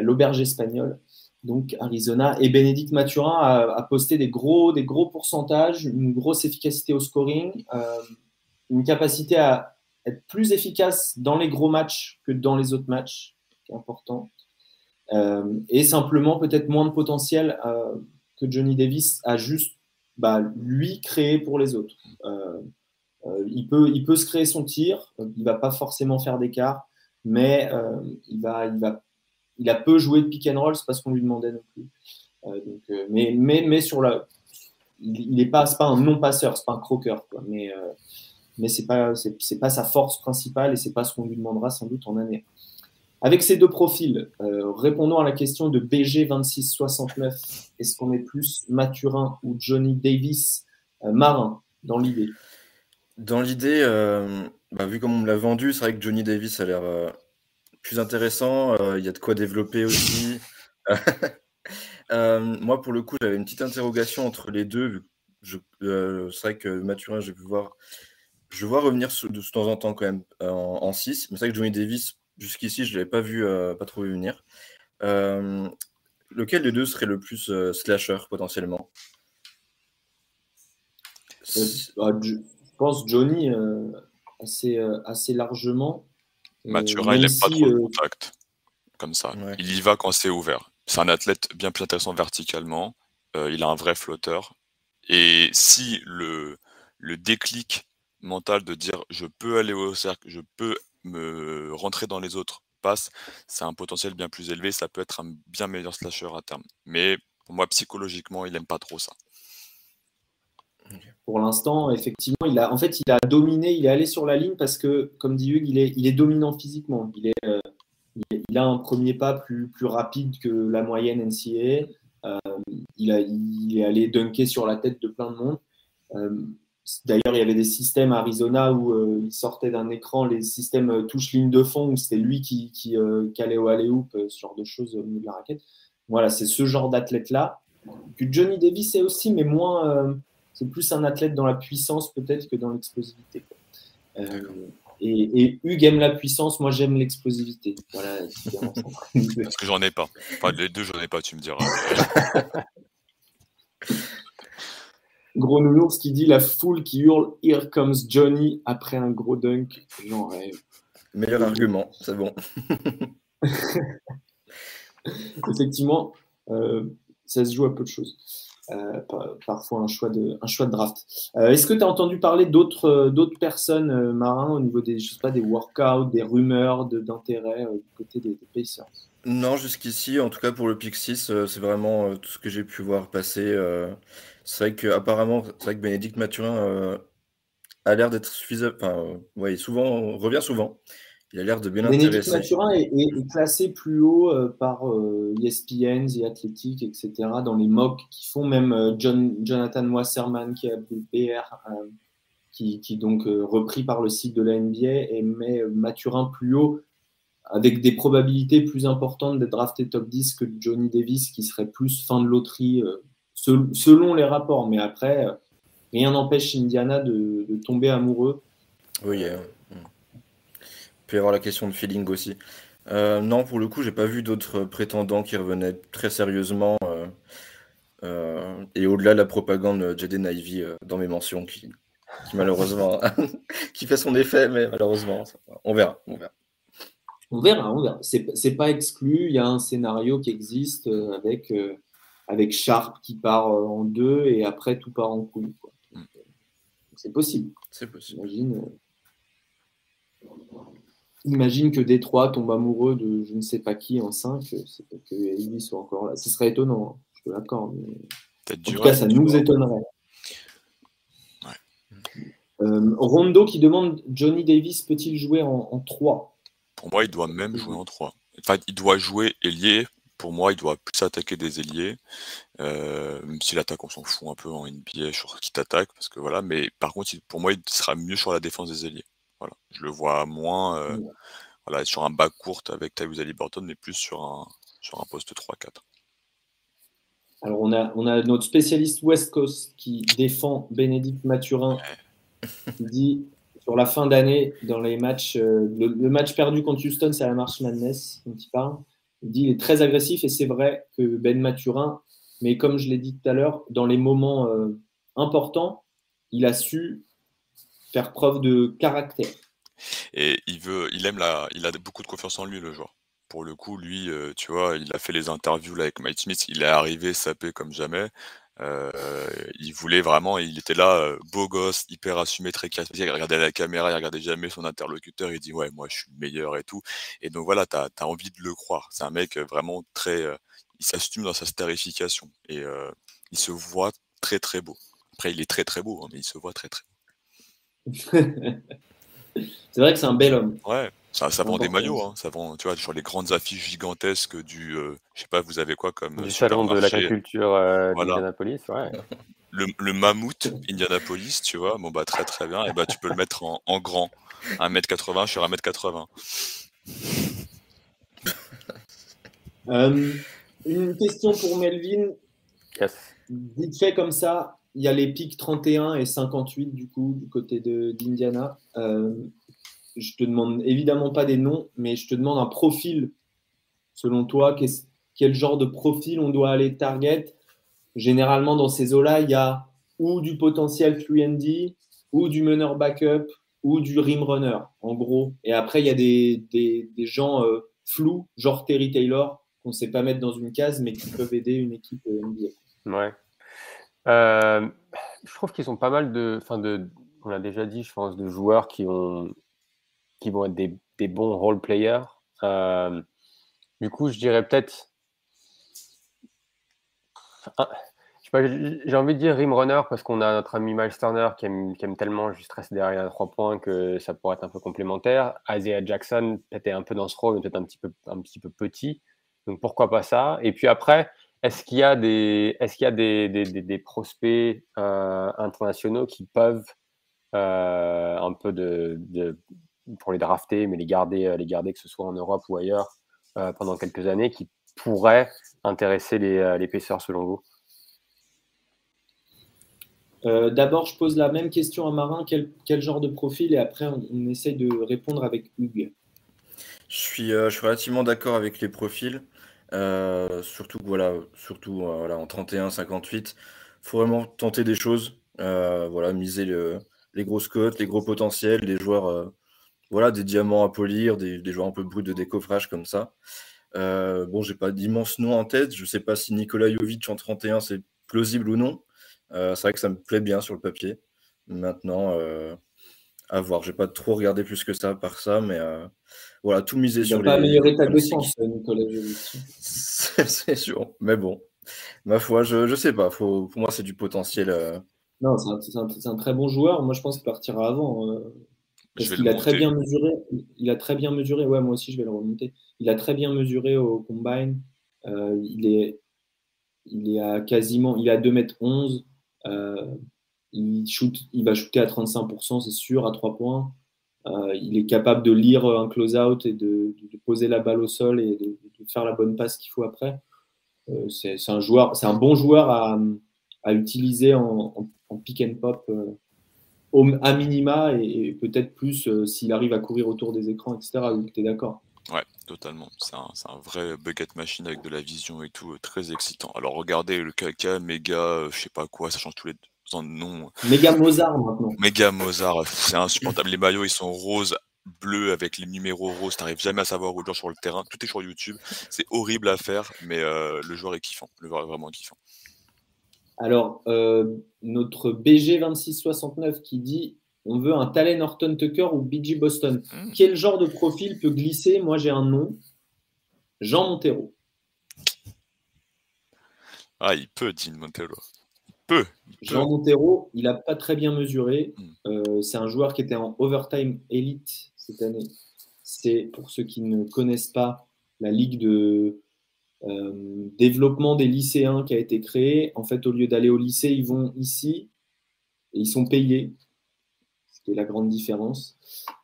l'auberge espagnole donc Arizona. Et Bénédicte Mathurin a, posté des gros, des gros pourcentages, une grosse efficacité au scoring, une capacité à être plus efficace dans les gros matchs que dans les autres matchs, qui est important. et simplement peut-être moins de potentiel que Johnny Davis a juste bah, lui créer pour les autres. Euh, euh, il, peut, se créer son tir, il va pas forcément faire d'écart, mais euh, il, va, il, va, il a peu joué de pick and roll, c'est pas ce qu'on lui demandait non plus. donc, mais, mais, mais sur la, il n'est pas, un non-passeur, c'est pas un croqueur, mais, mais c'est pas, pas sa force principale et c'est pas ce qu'on lui demandera sans doute en année. Avec ces deux profils, euh, répondons à la question de BG2669. Est-ce qu'on est plus Mathurin ou Johnny Davis euh, Marin dans l'idée? Dans l'idée, euh, bah, vu comme on me l'a vendu, c'est vrai que Johnny Davis a l'air plus intéressant. Il y a de quoi développer aussi. [LAUGHS] moi, pour le coup, j'avais une petite interrogation entre les deux. c'est vrai que Mathurin, j'ai pu voir. Je vois revenir de temps en temps quand même en 6. Mais c'est vrai que Johnny Davis, Jusqu'ici, je ne l'avais pas vu, euh, pas trouvé venir. Euh, lequel des deux serait le plus euh, slasher potentiellement? Bah, pense Johnny assez, assez largement. Mathurin, il n'aime pas trop le contact. Comme ça. Il y va quand c'est ouvert. C'est un athlète bien plus intéressant verticalement. il a un vrai flotteur. Et si le, le déclic mental de dire je peux aller au cercle, je peux me rentrer dans les autres passe, c'est un potentiel bien plus élevé, ça peut être un bien meilleur slasher à terme. Mais pour moi, psychologiquement, il n'aime pas trop ça. Pour l'instant, effectivement, il a, en fait, il a dominé, il est allé sur la ligne parce que, comme dit Hugues, il est, dominant physiquement. Euh, il, a un premier pas plus, rapide que la moyenne NCAA. Euh, il, est allé dunker sur la tête de plein de monde. Euh, D'ailleurs, il y avait des systèmes à Arizona où euh, il sortait d'un écran les systèmes euh, touche-ligne de fond, où c'était lui qui, qui euh, calait au alley-oop, ce genre de choses au milieu de la raquette. Voilà, c'est ce genre d'athlète-là. Johnny Davis est aussi, mais moins. C'est plus un athlète dans la puissance peut-être que dans l'explosivité. Et, et, Hugues aime la puissance, moi j'aime l'explosivité. Voilà, [LAUGHS] Parce que j'en ai pas. Enfin, les deux, j'en ai pas, tu me diras. [LAUGHS] Gros nounours qui dit la foule qui hurle Here comes Johnny après un gros dunk. J'en rêve. Meilleur argument, c'est bon. [LAUGHS] Effectivement, euh, ça se joue à peu de choses. Parfois un choix de, un choix de draft. Est-ce que tu as entendu parler d'autres d'autres personnes marins au niveau des, je sais pas, des workouts, des rumeurs d'intérêt du côté des, des Pacers? Non, jusqu'ici, en tout cas pour le Pick 6, euh, c'est vraiment euh, tout ce que j'ai pu voir passer. Euh. c'est vrai que apparemment, c'est vrai que Bénédicte Mathurin a l'air d'être suffisant. Enfin, ouais, souvent, revient souvent. Il a l'air de bien Bénédicte Mathurin est, classé plus haut par ESPN, The Athletic, etc. dans les mocks qui font même John, Jonathan Wasserman qui a PR, qui, qui donc repris par le site de la NBA et met Mathurin plus haut avec des probabilités plus importantes d'être drafté top 10 que Johnny Davis, qui serait plus fin de loterie, euh, selon les rapports. Mais après, euh, rien n'empêche Indiana de, tomber amoureux. Oui, il peut y avoir la question de feeling aussi. Euh, non, pour le coup, j'ai pas vu d'autres prétendants qui revenaient très sérieusement. et au-delà de la propagande Jaden Ivy dans mes mentions, qui, qui malheureusement [LAUGHS] qui fait son effet, mais malheureusement, on verra. On verra. On verra, on verra. C'est pas exclu. Il y a un scénario qui existe euh, avec, euh, avec Sharp qui part euh, en deux et après tout part en couille. Mm. C'est possible. C'est possible. Imagine, imagine que Détroit tombe amoureux de je ne sais pas qui en 5, c'est que Elvis soit encore là. Ce serait étonnant, hein. je te l'accorde. Mais... En tout cas, ça nous étonnerait. Rondo qui demande Johnny Davis peut-il jouer en, en 3 pour moi, il doit même jouer en 3. Enfin, il doit jouer ailier. Pour moi, il doit plus attaquer des ailiers. Euh, même si l'attaque, on s'en fout un peu en NBA sur qui t'attaque. Parce que voilà. Mais par contre, pour moi, il sera mieux sur la défense des ailiers. Voilà. Je le vois moins euh, voilà, sur un bas court avec Tyrese Liberton, mais plus sur un, sur un poste 3-4. Alors, on a, on a notre spécialiste West Coast qui défend Bénédicte Mathurin. qui dit sur la fin d'année, dans les matchs, euh, le, match perdu contre Houston, c'est la marche Madness dont il parle. Il dit il est très agressif et c'est vrai que Ben Maturin, mais comme je l'ai dit tout à l'heure, dans les moments euh, importants, il a su preuve de caractère. Et il veut, il aime la, il a beaucoup de confiance en lui le joueur. Pour le coup, lui, euh, tu vois, il a fait les interviews là avec Mike Smith, il est arrivé sapé comme jamais. Euh, il voulait vraiment, il était là, euh, beau gosse, hyper assumé, très charismatique. Il regardait la caméra, il regardait jamais son interlocuteur. Il dit ouais, moi je suis le meilleur et tout. Et donc voilà, tu as, envie de le croire. C'est un mec vraiment très, il s'assume dans sa starification et il se voit très très beau. Après, il est très très beau, hein, mais il se voit très très beau. [LAUGHS] c'est vrai que c'est un bel homme. Ouais. Ça, ça vend des maillots, hein. ça vend, tu vois, sur les grandes affiches gigantesques du, euh, je sais pas, vous avez quoi comme du salon de l'agriculture euh, d'Indianapolis, ouais. Le, le, mammouth Indianapolis, tu vois, bon bah très très bien, et bah tu peux le mettre en, en grand, 1m80 sur 1m80. Euh, une question pour Melvin. Yes. Vite fait comme ça, il y a les pics 31 et 58 du coup du côté d'Indiana. Euh, je te demande évidemment pas des noms, mais je te demande un profil. Selon toi, quel genre de profil on doit aller target Généralement, dans ces eaux-là, il y a ou du potentiel 3D, ou du meneur backup, ou du rim runner, en gros. Et après, il y a des, gens euh, flous, genre Terry Taylor, qu'on ne sait pas mettre dans une case, mais qui peuvent aider une équipe euh, NBA. Ouais. Euh, je trouve qu'ils ont pas mal de, enfin de, on l'a déjà dit, je pense, de joueurs qui ont qui vont être des, bons role players. Euh, du coup, je dirais peut-être. J'ai envie de dire rim runner parce qu'on a notre ami Miles Turner qui aime, qui aime tellement juste rester derrière à trois points que ça pourrait être un peu complémentaire. Isaiah Jackson peut-être un peu dans ce rôle, peut-être un petit peu, un petit peu petit. Donc pourquoi pas ça? Et puis après, est-ce qu'il y a des, est-ce qu'il y a des, des, des, prospects euh, internationaux qui peuvent euh, un peu de, de, pour les drafter, mais les garder, euh, les garder que ce soit en Europe ou ailleurs euh, pendant quelques années, qui pourraient intéresser les, les selon vous? D'abord, je pose la même question à Marin. Quel, quel genre de profil? Et après, on, essaye de répondre avec Hugues. Je suis, je suis relativement d'accord avec les profils. Surtout voilà, surtout voilà, en 31-58, faut vraiment tenter des choses. voilà, miser le, les grosses cotes, les gros potentiels, les joueurs voilà, des diamants à polir, des, joueurs un peu bruts de décoffrage comme ça. Euh, bon, j'ai pas d'immenses noms en tête. Je sais pas si Nikola Jovic en 31, c'est plausible ou non. c'est vrai que ça me plaît bien sur le papier. Maintenant, à voir. J'ai pas trop regardé plus que ça par ça, mais voilà, tout miser sur les. pas amélioré ta défense, Nicolas [LAUGHS] C'est sûr, mais bon, ma foi, je, je sais pas. Faut, pour moi, c'est du potentiel. Non, c'est un, un, très bon joueur. Moi, je pense qu'il partira avant. parce qu'il a très bien mesuré. Il a très bien mesuré. Ouais, moi aussi, je vais le remonter. Il a très bien mesuré au combine. il est, il est à quasiment, il est à 2 m 11. Il, shoot, il va shooter à 35%, c'est sûr, à 3 points. Euh, il est capable de lire un close-out et de, poser la balle au sol et de, faire la bonne passe qu'il faut après. Euh, c'est un, joueur, un bon joueur à, utiliser en, pick and pop euh, à minima et, peut-être plus s'il arrive à courir autour des écrans, etc. Tu es d'accord? Ouais, totalement. C'est un, vrai bucket machine avec de la vision et tout, très excitant. Alors regardez le KK, méga, je sais pas quoi, ça change tous les nom. Méga Mozart maintenant. Méga Mozart, c'est insupportable. les maillots, ils sont roses, bleus avec les numéros roses. T'arrives jamais à savoir où le joueur sur le terrain. Tout est sur YouTube. C'est horrible à faire, mais euh, le joueur est kiffant. Le joueur est vraiment kiffant. Alors, euh, notre BG2669 qui dit on veut un Talen Horton Tucker ou BG Boston. Hmm. Quel genre de profil peut glisser? Moi, j'ai un nom Jean Montero. Ah, il peut, dit Montero peu. Jean Montero, il n'a pas très bien mesuré. Hmm. Euh, c'est un joueur qui était en overtime élite cette année. C'est, pour ceux qui ne connaissent pas, la ligue de euh, développement des lycéens qui a été créée. En fait, au lieu d'aller au lycée, ils vont ici et ils sont payés. Ce qui est la grande différence.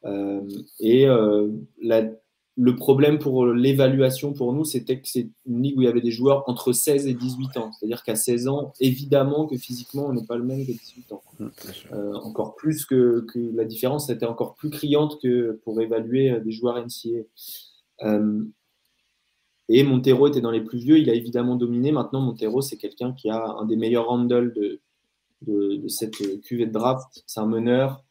Euh, et la, le problème pour l'évaluation pour nous, c'était que c'est une ligue où il y avait des joueurs entre 16 et 18 ans. C'est-à-dire qu'à 16 ans, évidemment que physiquement, on n'est pas le même que 18 ans. Mmh, euh, encore plus que, la différence était encore plus criante que pour évaluer euh, des joueurs NCA. Euh, et Montero était dans les plus vieux, il a évidemment dominé. Maintenant, Montero, c'est quelqu'un qui a un des meilleurs handles de, de, cette cuvée de draft. C'est un meneur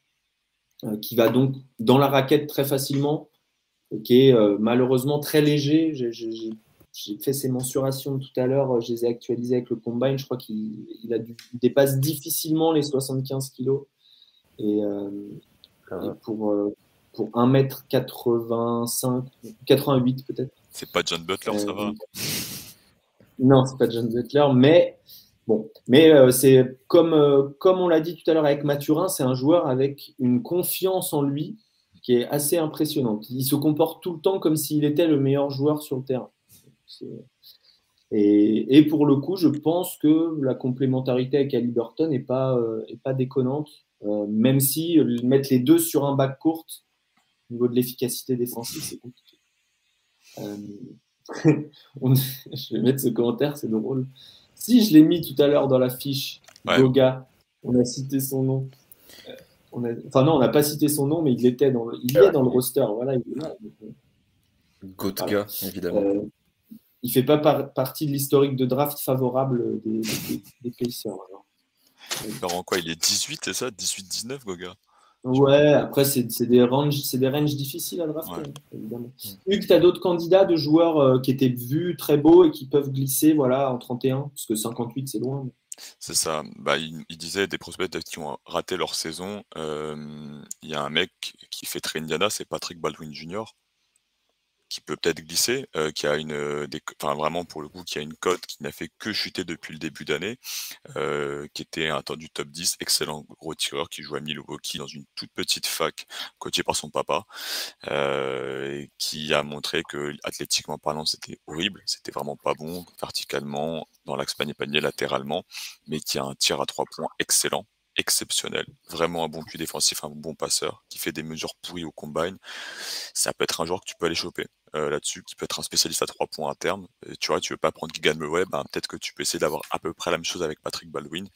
qui va donc dans la raquette très facilement qui est euh, malheureusement très léger. J'ai fait ces mensurations tout à l'heure, je les ai actualisées avec le combine. Je crois qu'il dépasse difficilement les 75 kilos. Et, euh, pour, euh, pour 1m85, 88 peut-être. C'est pas John Butler, ça va Non, c'est pas John Butler, mais bon, mais c'est comme, comme on l'a dit tout à l'heure avec Mathurin, c'est un joueur avec une confiance en lui qui est assez impressionnante. Il se comporte tout le temps comme s'il était le meilleur joueur sur le terrain. Et, pour le coup, je pense que la complémentarité avec Ali Burton n'est pas, euh, pas déconnante, euh, même si mettre les deux sur un bac court, au niveau de l'efficacité défensive, c'est compliqué. Euh, [LAUGHS] je vais mettre ce commentaire, c'est drôle. Si je l'ai mis tout à l'heure dans la fiche, Goga, on a cité son nom. Enfin non, on n'a pas cité son nom, mais il était dans le... il est dans le roster. Voilà, il est évidemment. Euh, il fait pas partie de l'historique de draft favorable des, des, des Pacers. Alors. quoi Il est 18, c'est ça? 18-19, Goga? Ouais, après, c'est des, ranges, des ranges difficiles à drafter, évidemment. Mm. Hugues, tu as d'autres candidats de joueurs euh, qui étaient vus très beaux et qui peuvent glisser voilà, en 31, parce que 58, c'est loin. C'est ça. Bah, il, disait des prospects qui ont raté leur saison. Il y a un mec qui fait très Indiana, c'est Patrick Baldwin Jr qui peut peut-être glisser, euh, qui a une, euh, enfin vraiment pour le coup, qui a une cote qui n'a fait que chuter depuis le début d'année, euh, qui était un temps du top 10, excellent gros tireur qui joue à Milwaukee dans une toute petite fac coachée par son papa, qui a montré que athlétiquement parlant c'était horrible, c'était vraiment pas bon verticalement dans l'axe panier-panier latéralement, mais qui a un tir à trois points excellent exceptionnel, vraiment un bon puits défensif, un bon passeur, qui fait des mesures pourries au combine, ça peut être un joueur que tu peux aller choper. Euh, là-dessus, qui peut être un spécialiste à trois points à terme. tu vois, tu veux pas prendre Gigan Murray, ben, peut-être que tu peux essayer d'avoir à peu près la même chose avec Patrick Baldwin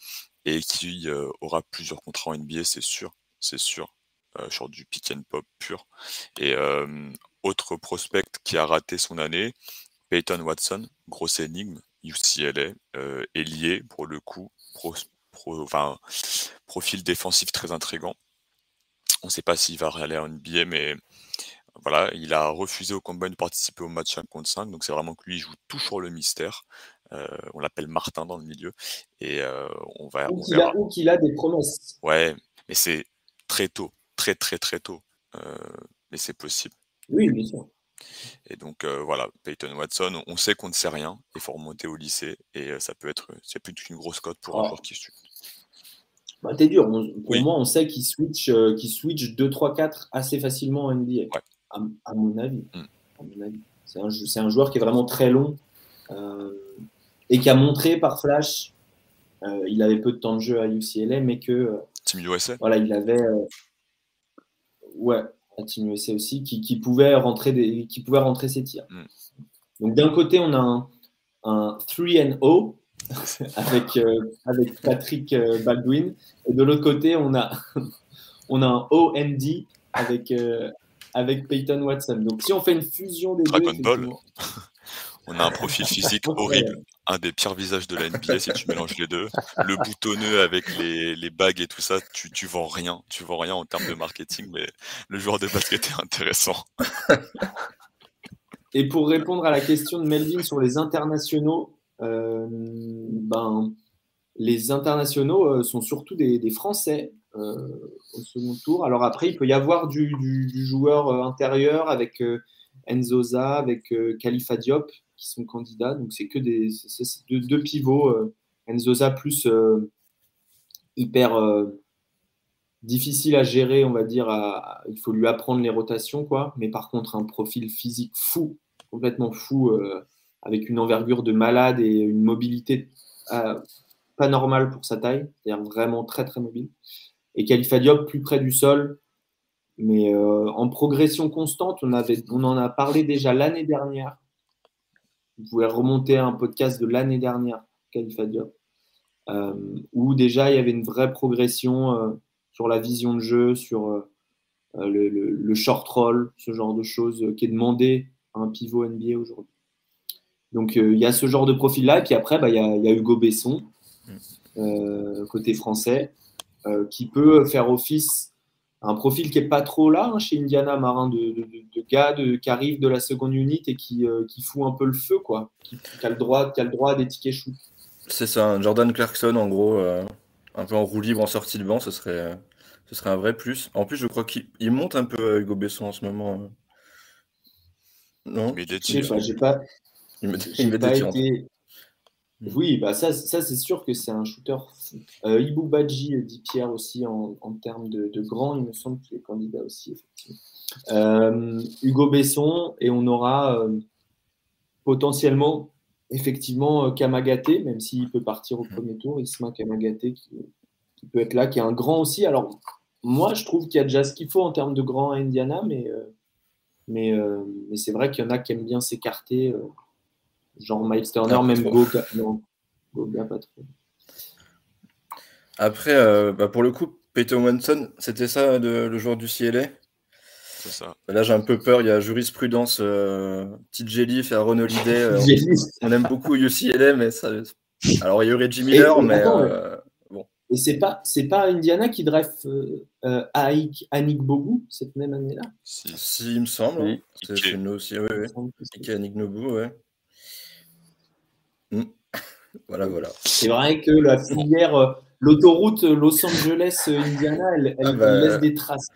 et qui euh, aura plusieurs contrats en NBA, c'est sûr, c'est sûr, euh, sur du pick and pop pur. Et autre prospect qui a raté son année, Peyton Watson, grosse énigme, UCLA, est lié pour le coup, enfin, profil défensif très intrigant. On ne sait pas s'il va aller en NBA, mais voilà, il a refusé au combine de participer au match 5 contre 5, donc c'est vraiment que lui, il joue toujours le mystère. on l'appelle Martin dans le milieu. Et on va. Ou qu'il a, des promesses. Ouais, mais c'est très tôt, très très très tôt. mais c'est possible. Oui, bien sûr. Et donc voilà, Peyton Watson, on sait qu'on ne sait rien, il faut remonter au lycée et ça peut être, c'est plus une grosse cote pour un joueur qui suit. Bah, t'es dur. pour moi, on sait qu'il switch, switch 2, 3, 4 assez facilement en NBA, à, mon avis. Mmh. C'est un, un, joueur qui est vraiment très long et qui a montré par flash, il avait peu de temps de jeu à UCLA, mais que. Team USA Voilà, il avait. ouais, à Team USA aussi, qui, qui, pouvait rentrer des, qui pouvait rentrer ses tirs. Mm. Donc d'un côté, on a un, un 3 and O [LAUGHS] avec, euh, avec Patrick euh, Baldwin, et de l'autre côté, on a, [LAUGHS] on a un OND avec, euh, avec Peyton Watson. Donc si on fait une fusion des Dragon Ball. [LAUGHS] On a un profil physique horrible, un des pires visages de la NBA si tu mélanges les deux. Le boutonneux avec les, les bagues et tout ça, tu, tu vends rien. Tu vends rien en termes de marketing, mais le joueur de basket est intéressant. Et pour répondre à la question de Melvin sur les internationaux, ben, les internationaux euh, sont surtout des, Français euh, au second tour. Alors après, il peut y avoir du, joueur intérieur avec Enzoza, avec Khalifa Diop, qui sont candidats. Donc, c'est que des deux, pivots. Euh, Enzoza plus euh, hyper euh, difficile à gérer, on va dire. il faut lui apprendre les rotations, quoi. Mais par contre, un profil physique fou, complètement fou, avec une envergure de malade et une mobilité pas normale pour sa taille, c'est-à-dire vraiment très très mobile. Et Khalifa Diop plus près du sol, mais en progression constante. On, avait, on en a parlé déjà l'année dernière vous pouvez remonter à un podcast de l'année dernière, Khalifa Diop, euh, où déjà il y avait une vraie progression euh, sur la vision de jeu, sur euh, le, short roll, ce genre de choses qui est demandé à un pivot NBA aujourd'hui. Donc il y a ce genre de profil-là, et puis après, bah, il y, a, Hugo Besson, côté français, qui peut faire office un profil qui est pas trop là hein, chez Indiana, Marin, de, de, gars qui arrivent de la seconde unité et qui, euh, qui fout un peu le feu, quoi. Qui, a le droit, qui a le droit des tickets shoot. C'est ça, Jordan Clarkson, en gros, euh, un peu en roue libre en sortie de banc, ce serait, ce serait un vrai plus. En plus, je crois qu'il monte un peu euh, Hugo Besson en ce moment. Non? Mais. J'ai pas, il met, il pas été. Oui, bah ça, ça c'est sûr que c'est un shooter. Euh, Ibu Badji, dit Pierre aussi, en, termes de, grand, il me semble qu'il est candidat aussi, effectivement. Euh, Hugo Besson, et on aura euh, potentiellement, effectivement, Kamagaté, même s'il peut partir au mm. premier tour, Isma Kamagaté qui, qui, peut être là, qui est un grand aussi. Alors, moi, je trouve qu'il y a déjà ce qu'il faut en termes de grand à Indiana, mais, mais, mais c'est vrai qu'il y en a qui aiment bien s'écarter genre Miles Turner, même Goga. Non, Goga, pas trop. Après, euh, bah pour le coup, Peyton Watson, c'était ça le joueur du CLA C'est ça. Là, j'ai un peu peur. Il y a jurisprudence, euh, TJ Leaf et Aaron Holiday. [LAUGHS] Euh, on, aime beaucoup UCLA, mais ça. Alors, il y aurait Jimmy Miller, mais. Euh, bon. Et c'est pas, c'est pas Indiana qui drive euh, Anik Bogu cette même année-là? Si. il me semble. Oui. C'est nous aussi, oui. oui. Anik Nobu, ouais. Mm. [LAUGHS] voilà, voilà. C'est vrai que la filière, euh, l'autoroute Los Angeles-Indiana, elle, ah bah. laisse des traces.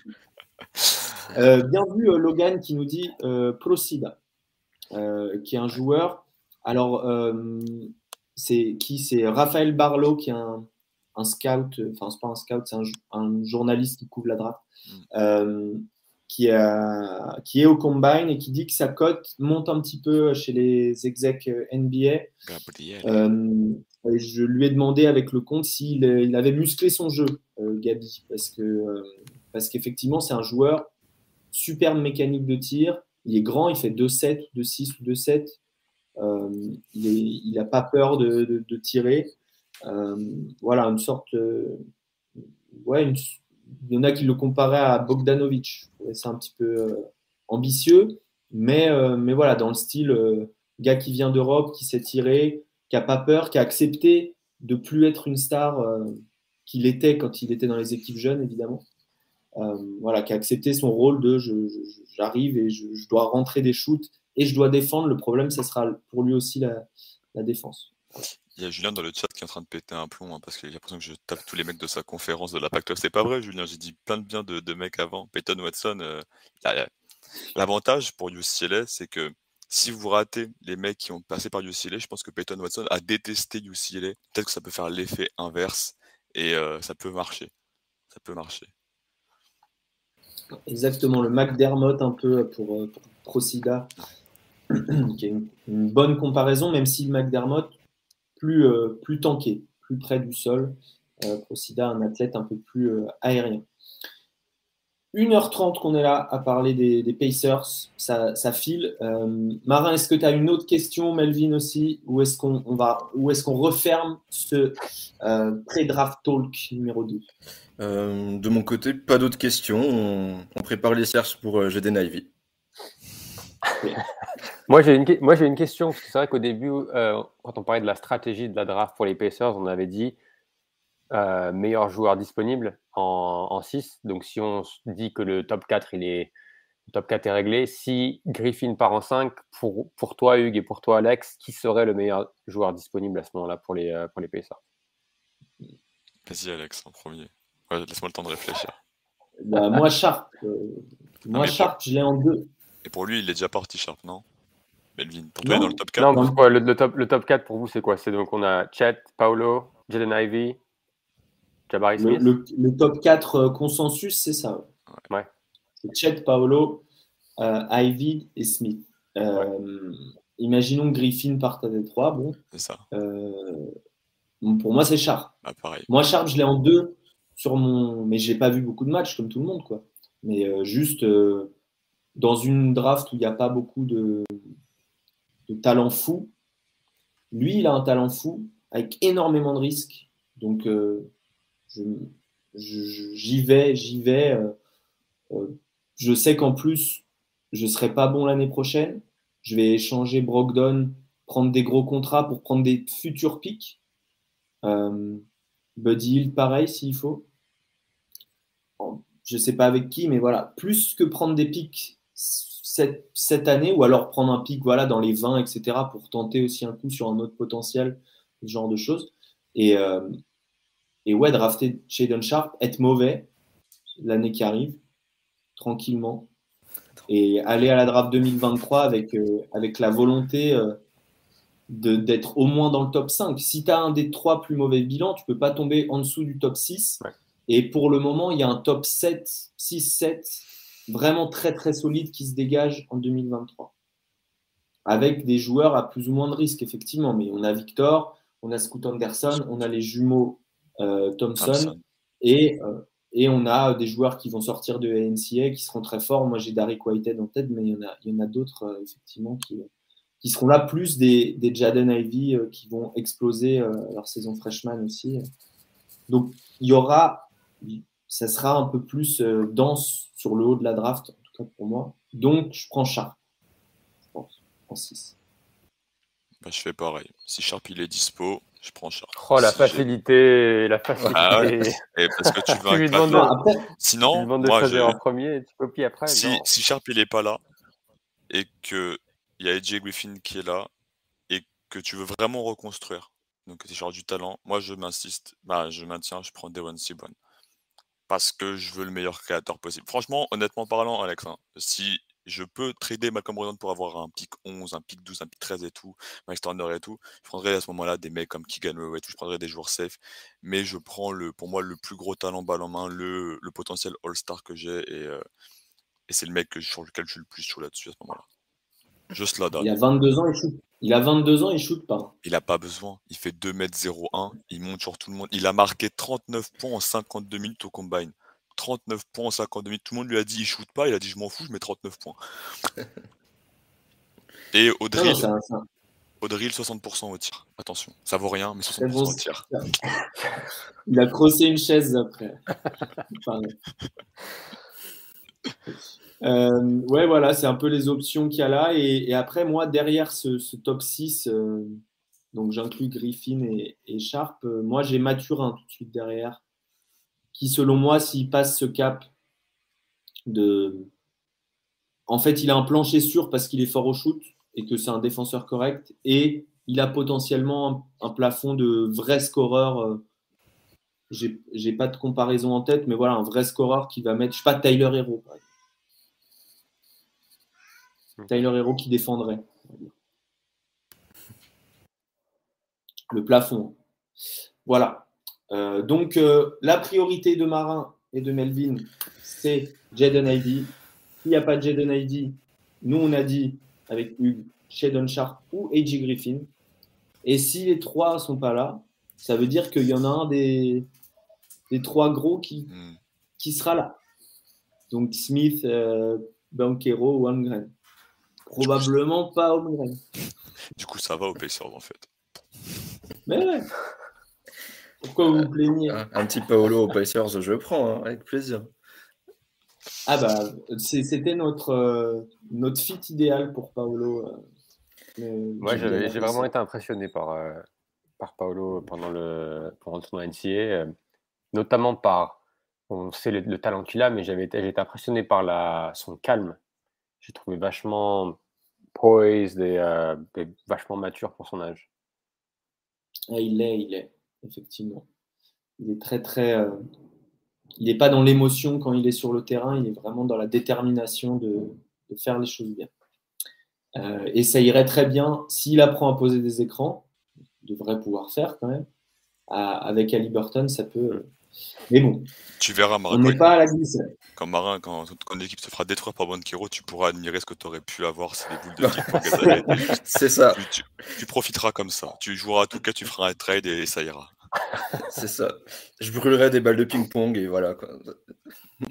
Euh, bien vu Logan qui nous dit Procida, qui est un joueur. Alors, c'est qui? C'est Raphaël Barlow qui est un, scout, enfin, c'est pas un scout, c'est un, journaliste qui couvre la draft. Qui, qui est au combine et qui dit que sa cote monte un petit peu chez les execs euh, NBA. Euh, je lui ai demandé avec le compte s'il il avait musclé son jeu, euh, Gabi, parce que parce qu'effectivement c'est un joueur superbe mécanique de tir. Il est grand, il fait 2-7, 2-6 ou 2-7. il n'a pas peur de, de, tirer. voilà, une sorte, ouais, une, il y en a qui le comparaient à Bogdanovic. C'est un petit peu euh, ambitieux, mais, euh, mais voilà, dans le style euh, gars qui vient d'Europe, qui s'est tiré, qui n'a pas peur, qui a accepté de plus être une star qu'il était quand il était dans les équipes jeunes, évidemment. voilà, qui a accepté son rôle de j'arrive et je, dois rentrer des shoots et je dois défendre. Le problème, ce sera pour lui aussi la, la défense. Il y a Julien dans le chat qui est en train de péter un plomb hein, parce que j'ai l'impression que je tape tous les mecs de sa conférence de la Pac-12. C'est pas vrai, Julien. J'ai dit plein de bien de, mecs avant. Peyton Watson, euh, l'avantage pour UCLA, c'est que si vous ratez les mecs qui ont passé par UCLA, je pense que Peyton Watson a détesté UCLA. Peut-être que ça peut faire l'effet inverse et euh, ça peut marcher. Ça peut marcher. Exactement, le McDermott un peu pour, euh, pour Procida, [CLEARS THROAT] qui est une, bonne comparaison, même si le McDermott plus, euh, plus tanké, plus près du sol. Procida, un athlète un peu plus aérien. 1h30 qu'on est là à parler des, Pacers, ça, file. Euh, Marin, est-ce que tu as une autre question, Melvin aussi, ou est-ce qu'on va, ou est-ce qu'on referme ce euh, pré-draft talk numéro 2 euh, De mon côté, pas d'autres questions. On, prépare les cherches pour GD Navy. [LAUGHS] moi, j'ai une, moi, j'ai une question, parce que c'est vrai qu'au début, quand on parlait de la stratégie de la draft pour les Pacers, on avait dit euh, meilleur joueur disponible en, 6. Donc, si on dit que le top 4, il est, top 4 est réglé, si Griffin part en 5, pour, pour toi, Hugues, et pour toi, Alex, qui serait le meilleur joueur disponible à ce moment-là pour les, euh, pour les Pacers? Vas-y, Alex, en premier. Laisse-moi le temps de réfléchir. Bah, moi, Sharp, euh, moi, Sharp je l'ai en 2. Et pour lui, il est déjà parti, Sharp, non? Melvin, pour toi, il est dans le top 4 Non, le, top, le top 4 pour vous, c'est quoi? C'est donc on a Chet, Paolo, Jaden Ivy, le, top 4 euh, consensus, c'est ça. Ouais. C'est Chet, Paolo, euh, Ivy et Smith. Euh, imaginons que Griffin parte à Détroit. Bon, c'est ça. pour moi, c'est Sharp. Ah, pareil. Moi, Sharp, je l'ai en deux sur mon. Mais j'ai pas vu beaucoup de matchs comme tout le monde, quoi. Mais juste dans une draft où il n'y a pas beaucoup de, talent fou, lui, il a un talent fou avec énormément de risques. Donc, j'y vais, j'y vais. Euh, euh, je sais qu'en plus, je ne serai pas bon l'année prochaine. Je vais échanger Brogdon, prendre des gros contrats pour prendre des futurs pics. Euh, Buddy Hill, pareil, s'il faut. Je ne sais pas avec qui, mais voilà. Plus que prendre des pics cette, cette, année, ou alors prendre un pic voilà, dans les 20, etc., pour tenter aussi un coup sur un autre potentiel, ce genre de choses. Et, et ouais, drafter Shadon Sharp, être mauvais l'année qui arrive, tranquillement. Et aller à la draft 2023 avec, euh, avec la volonté euh, d'être au moins dans le top 5. Si tu as un des trois plus mauvais bilans, tu peux pas tomber en dessous du top 6. Et pour le moment, il y a un top 7, 6, 7, vraiment très très solide qui se dégage en 2023. Avec des joueurs à plus ou moins de risque, effectivement. Mais on a Victor, on a Scoot Anderson, on a les jumeaux euh, Thompson. Et, euh, et on a des joueurs qui vont sortir de NCA qui seront très forts. Moi, j'ai Derek Whitehead en tête, mais il y en a, il y en a d'autres, euh, effectivement, qui, qui seront là, plus des, des Jaden Ivy qui vont exploser leur saison freshman aussi. Donc, il y aura, ça sera un peu plus dense sur le haut de la draft, en tout cas pour moi. Donc, je prends Sharp, je pense, en 6. Bah, je fais pareil. Si Sharp il est dispo, je prends Sharp. Oh, la facilité, la facilité. Ah parce que tu veux [LAUGHS] un Sinon, moi, je... en premier, tu copies après. Si, si Sharp il est pas là et que il y a AJ Griffin qui est là et que tu veux vraiment reconstruire, donc tu genre du talent, moi je m'insiste, bah, je maintiens, je prends Devon Seaborn parce que je veux le meilleur créateur possible. Franchement, honnêtement parlant, Alex, hein, si je peux trader Malcolm Brogdon pour avoir un pic 11, un pic 12, un pic 13 et tout, Max Turner et tout. Je prendrais à ce moment-là des mecs comme Keegan et tout, je prendrais des joueurs safe. Mais je prends le, pour moi le plus gros talent balle en main, le, le potentiel All-Star que j'ai et, euh, et c'est le mec que, sur lequel je suis le plus chaud là-dessus à ce moment-là. Juste là Il a 22 ans, il shoot. Il a 22 ans, il shoot pas. Il a pas besoin. Il fait 2m01, il monte sur tout le monde. Il a marqué 39 points en 52 minutes au combine. 39 points en 52 minutes. Tout le monde lui a dit il shoot pas. Il a dit je m'en fous, je mets 39 points. [LAUGHS] Et Audrey, Audrey 60% au tir. Attention, ça vaut rien, mais 60% au tir. [LAUGHS] Il a crossé une chaise après. [LAUGHS] Euh, ouais, voilà, c'est un peu les options qu'il y a là. Et, après, moi, derrière ce, top 6, euh, donc j'inclus Griffin et, Sharp, euh, moi j'ai Mathurin tout de suite derrière qui, selon moi, s'il passe ce cap de. En fait, il a un plancher sûr parce qu'il est fort au shoot et que c'est un défenseur correct. Et il a potentiellement un, plafond de vrai scoreur. Euh, j'ai pas de comparaison en tête, mais voilà, un vrai scoreur qui va mettre, je sais pas, Tyler Hero. Tyler Hero qui défendrait. Le plafond. Voilà. Euh, donc, euh, la priorité de Marin et de Melvin, c'est Jaden ID. S'il n'y a pas de Jaden ID, nous, on a dit avec Hugues, Shadon Sharp ou A.J. Griffin. Et si les trois ne sont pas là, ça veut dire qu'il y en a un des, des trois gros qui, hmm. qui sera là. Donc Smith, euh, Banquero ou Holmgren. Probablement pas Holmgren. Du coup, ça va au Pacers en fait. Mais ouais. Pourquoi vous vous plaignez? Un petit Paolo au Pacers, je prends, hein, avec plaisir. Ah bah, c'était notre, euh, notre fit idéal pour Paolo. Euh, Moi, j'ai vraiment été impressionné par, euh, par Paolo pendant le, pendant le tournoi NCA, notamment par, on sait le, talent qu'il a, mais j'avais été, été impressionné par la, son calme. J'ai trouvé vachement poised et, et, vachement mature pour son âge. Ah, il l'est, il est, effectivement. Il est très, très il n'est pas dans l'émotion quand il est sur le terrain, il est vraiment dans la détermination de, faire les choses bien. Euh, et ça irait très bien s'il apprend à poser des écrans, il devrait pouvoir faire quand même. avec Ali Burton, ça peut. Mais bon. Tu verras, Marin. On n'est pas à la glissade. Quand Marin, quand, l'équipe se fera détruire par Banquero, tu pourras admirer ce que tu aurais pu avoir si les boules de C'est ça. Tu, profiteras comme ça. Tu joueras, en tout cas, tu feras un trade et ça ira. [LAUGHS] c'est ça. Je brûlerai des balles de ping-pong et voilà. Quoi. [LAUGHS]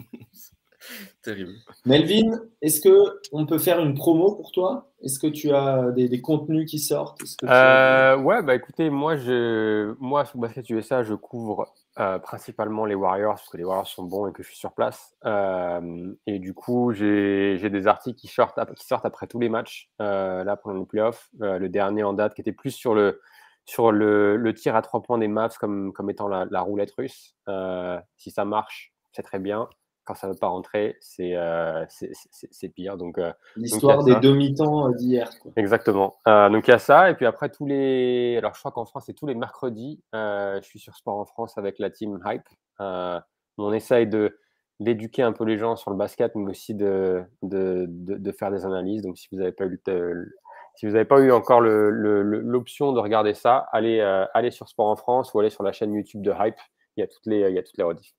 Terrible. Melvin, est-ce que on peut faire une promo pour toi? Est-ce que tu as des, contenus qui sortent? Euh, Ouais, bah écoutez, moi, je, moi sur Basket USA, je couvre euh, principalement les Warriors parce que les Warriors sont bons et que je suis sur place. Euh, et du coup, j'ai des articles qui sortent, qui sortent après tous les matchs là pendant les playoffs. le dernier en date qui était plus sur le sur le, tir à trois points des Mavs comme, comme étant la, roulette russe. Euh, si ça marche, c'est très bien. Quand ça ne veut pas rentrer, c'est euh, pire. Donc, euh, L'histoire des demi-temps d'hier. Exactement. donc il y a ça. Et puis après, tous les. Alors je crois qu'en France, c'est tous les mercredis. je suis sur Sport en France avec la team Hype. on essaye de d'éduquer un peu les gens sur le basket, mais aussi de, de, de, faire des analyses. Donc, si vous n'avez pas eu le, si vous n'avez pas eu encore l'option de regarder ça, euh, allez, sur Sport en France ou allez sur la chaîne YouTube de Hype. Il y a toutes les, il y a toutes les rediffs.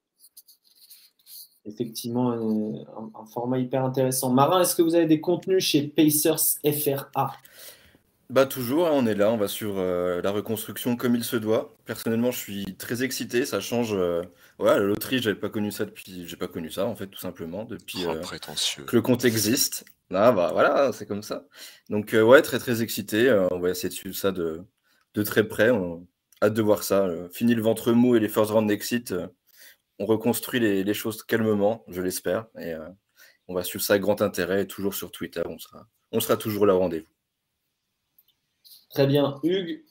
Effectivement, un, format hyper intéressant. Marin, est-ce que vous avez des contenus chez Pacers FRA bah toujours, hein, on est là, on va sur euh, la reconstruction comme il se doit. Personnellement, je suis très excité, ça change. Euh, la loterie, j'avais pas connu ça depuis, j'ai pas connu ça en fait, tout simplement depuis oh, que le compte existe. Ah bah voilà, c'est comme ça. Donc euh, ouais, très très excité. Euh, on va essayer de suivre ça de, de très près. On hâte de voir ça. Euh, fini le ventre mou et les first round exit. On reconstruit les, les, choses calmement, je l'espère. Et on va suivre ça avec grand intérêt. toujours sur Twitter, on sera, on sera toujours là au rendez-vous. Très bien. Hugues,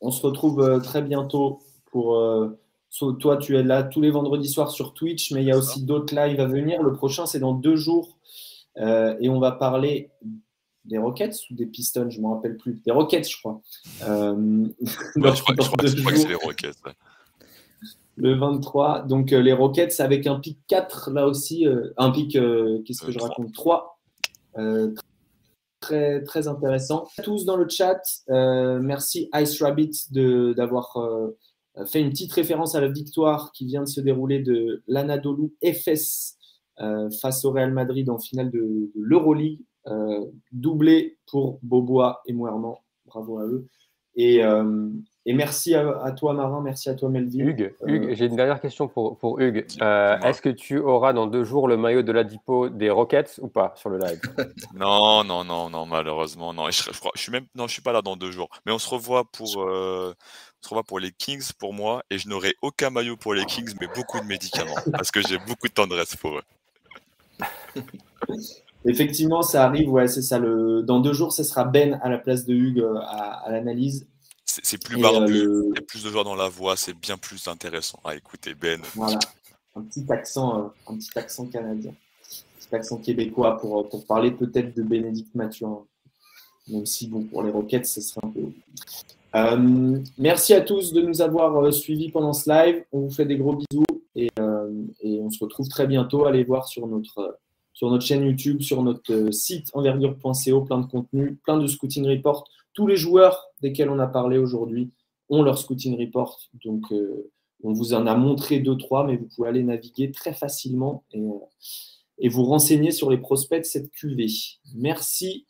on se retrouve très bientôt pour. toi, tu es là tous les vendredis soirs sur Twitch, mais il y a aussi d'autres lives à venir. Le prochain, c'est dans deux jours euh, et on va parler des Rockets ou des Pistons, je ne me rappelle plus. Des Rockets, je crois. Euh, je crois, que [LAUGHS] c'est les Rockets. Le 23. Donc euh, les Rockets avec un pic 4 là aussi. un pic, qu'est-ce que je raconte? 3. très, très intéressant. Tous dans le chat, merci Ice Rabbit d'avoir fait une petite référence à la victoire qui vient de se dérouler de l'Anadolu FS euh, face au Real Madrid en finale de, l'Euroleague, euh, doublé pour Bobois et Moerman. Bravo à eux. Et, euh, merci à, toi, Marin. Merci à toi, Melvin. Hugues, Hugues j'ai une dernière question pour, pour Hugues. Est-ce que tu auras dans deux jours le maillot de la Dipo des Rockets ou pas sur le live? [LAUGHS] Non, non, non, non, malheureusement, non. je, je, suis même, non, je suis pas là dans deux jours. Mais on se revoit pour, on se revoit pour les Kings pour moi, et je n'aurai aucun maillot pour les Kings, mais beaucoup de médicaments [LAUGHS] parce que j'ai beaucoup de tendresse pour eux. [LAUGHS] Effectivement, ça arrive. Ouais, c'est ça. Le... Dans deux jours, ce sera Ben à la place de Hugues euh, à, l'analyse. C'est plus barbu, euh, il y a plus de joueurs dans la voix, c'est bien plus intéressant à écouter Ben. Voilà, un petit accent, euh, un petit accent canadien, un petit accent québécois pour, pour parler peut-être de Bénédicte Mathieu Même si, bon, pour les Rockets, ce serait un peu. Euh, merci à tous de nous avoir euh, suivis pendant ce live. On vous fait des gros bisous et, euh, et on se retrouve très bientôt. Allez voir sur notre, sur notre chaîne YouTube, sur notre site envergure.co, plein de contenu, plein de scouting report. Tous les joueurs desquels on a parlé aujourd'hui ont leur scouting report. Donc, on vous en a montré deux, trois, mais vous pouvez aller naviguer très facilement et, et vous renseigner sur les prospects de cette QV. Merci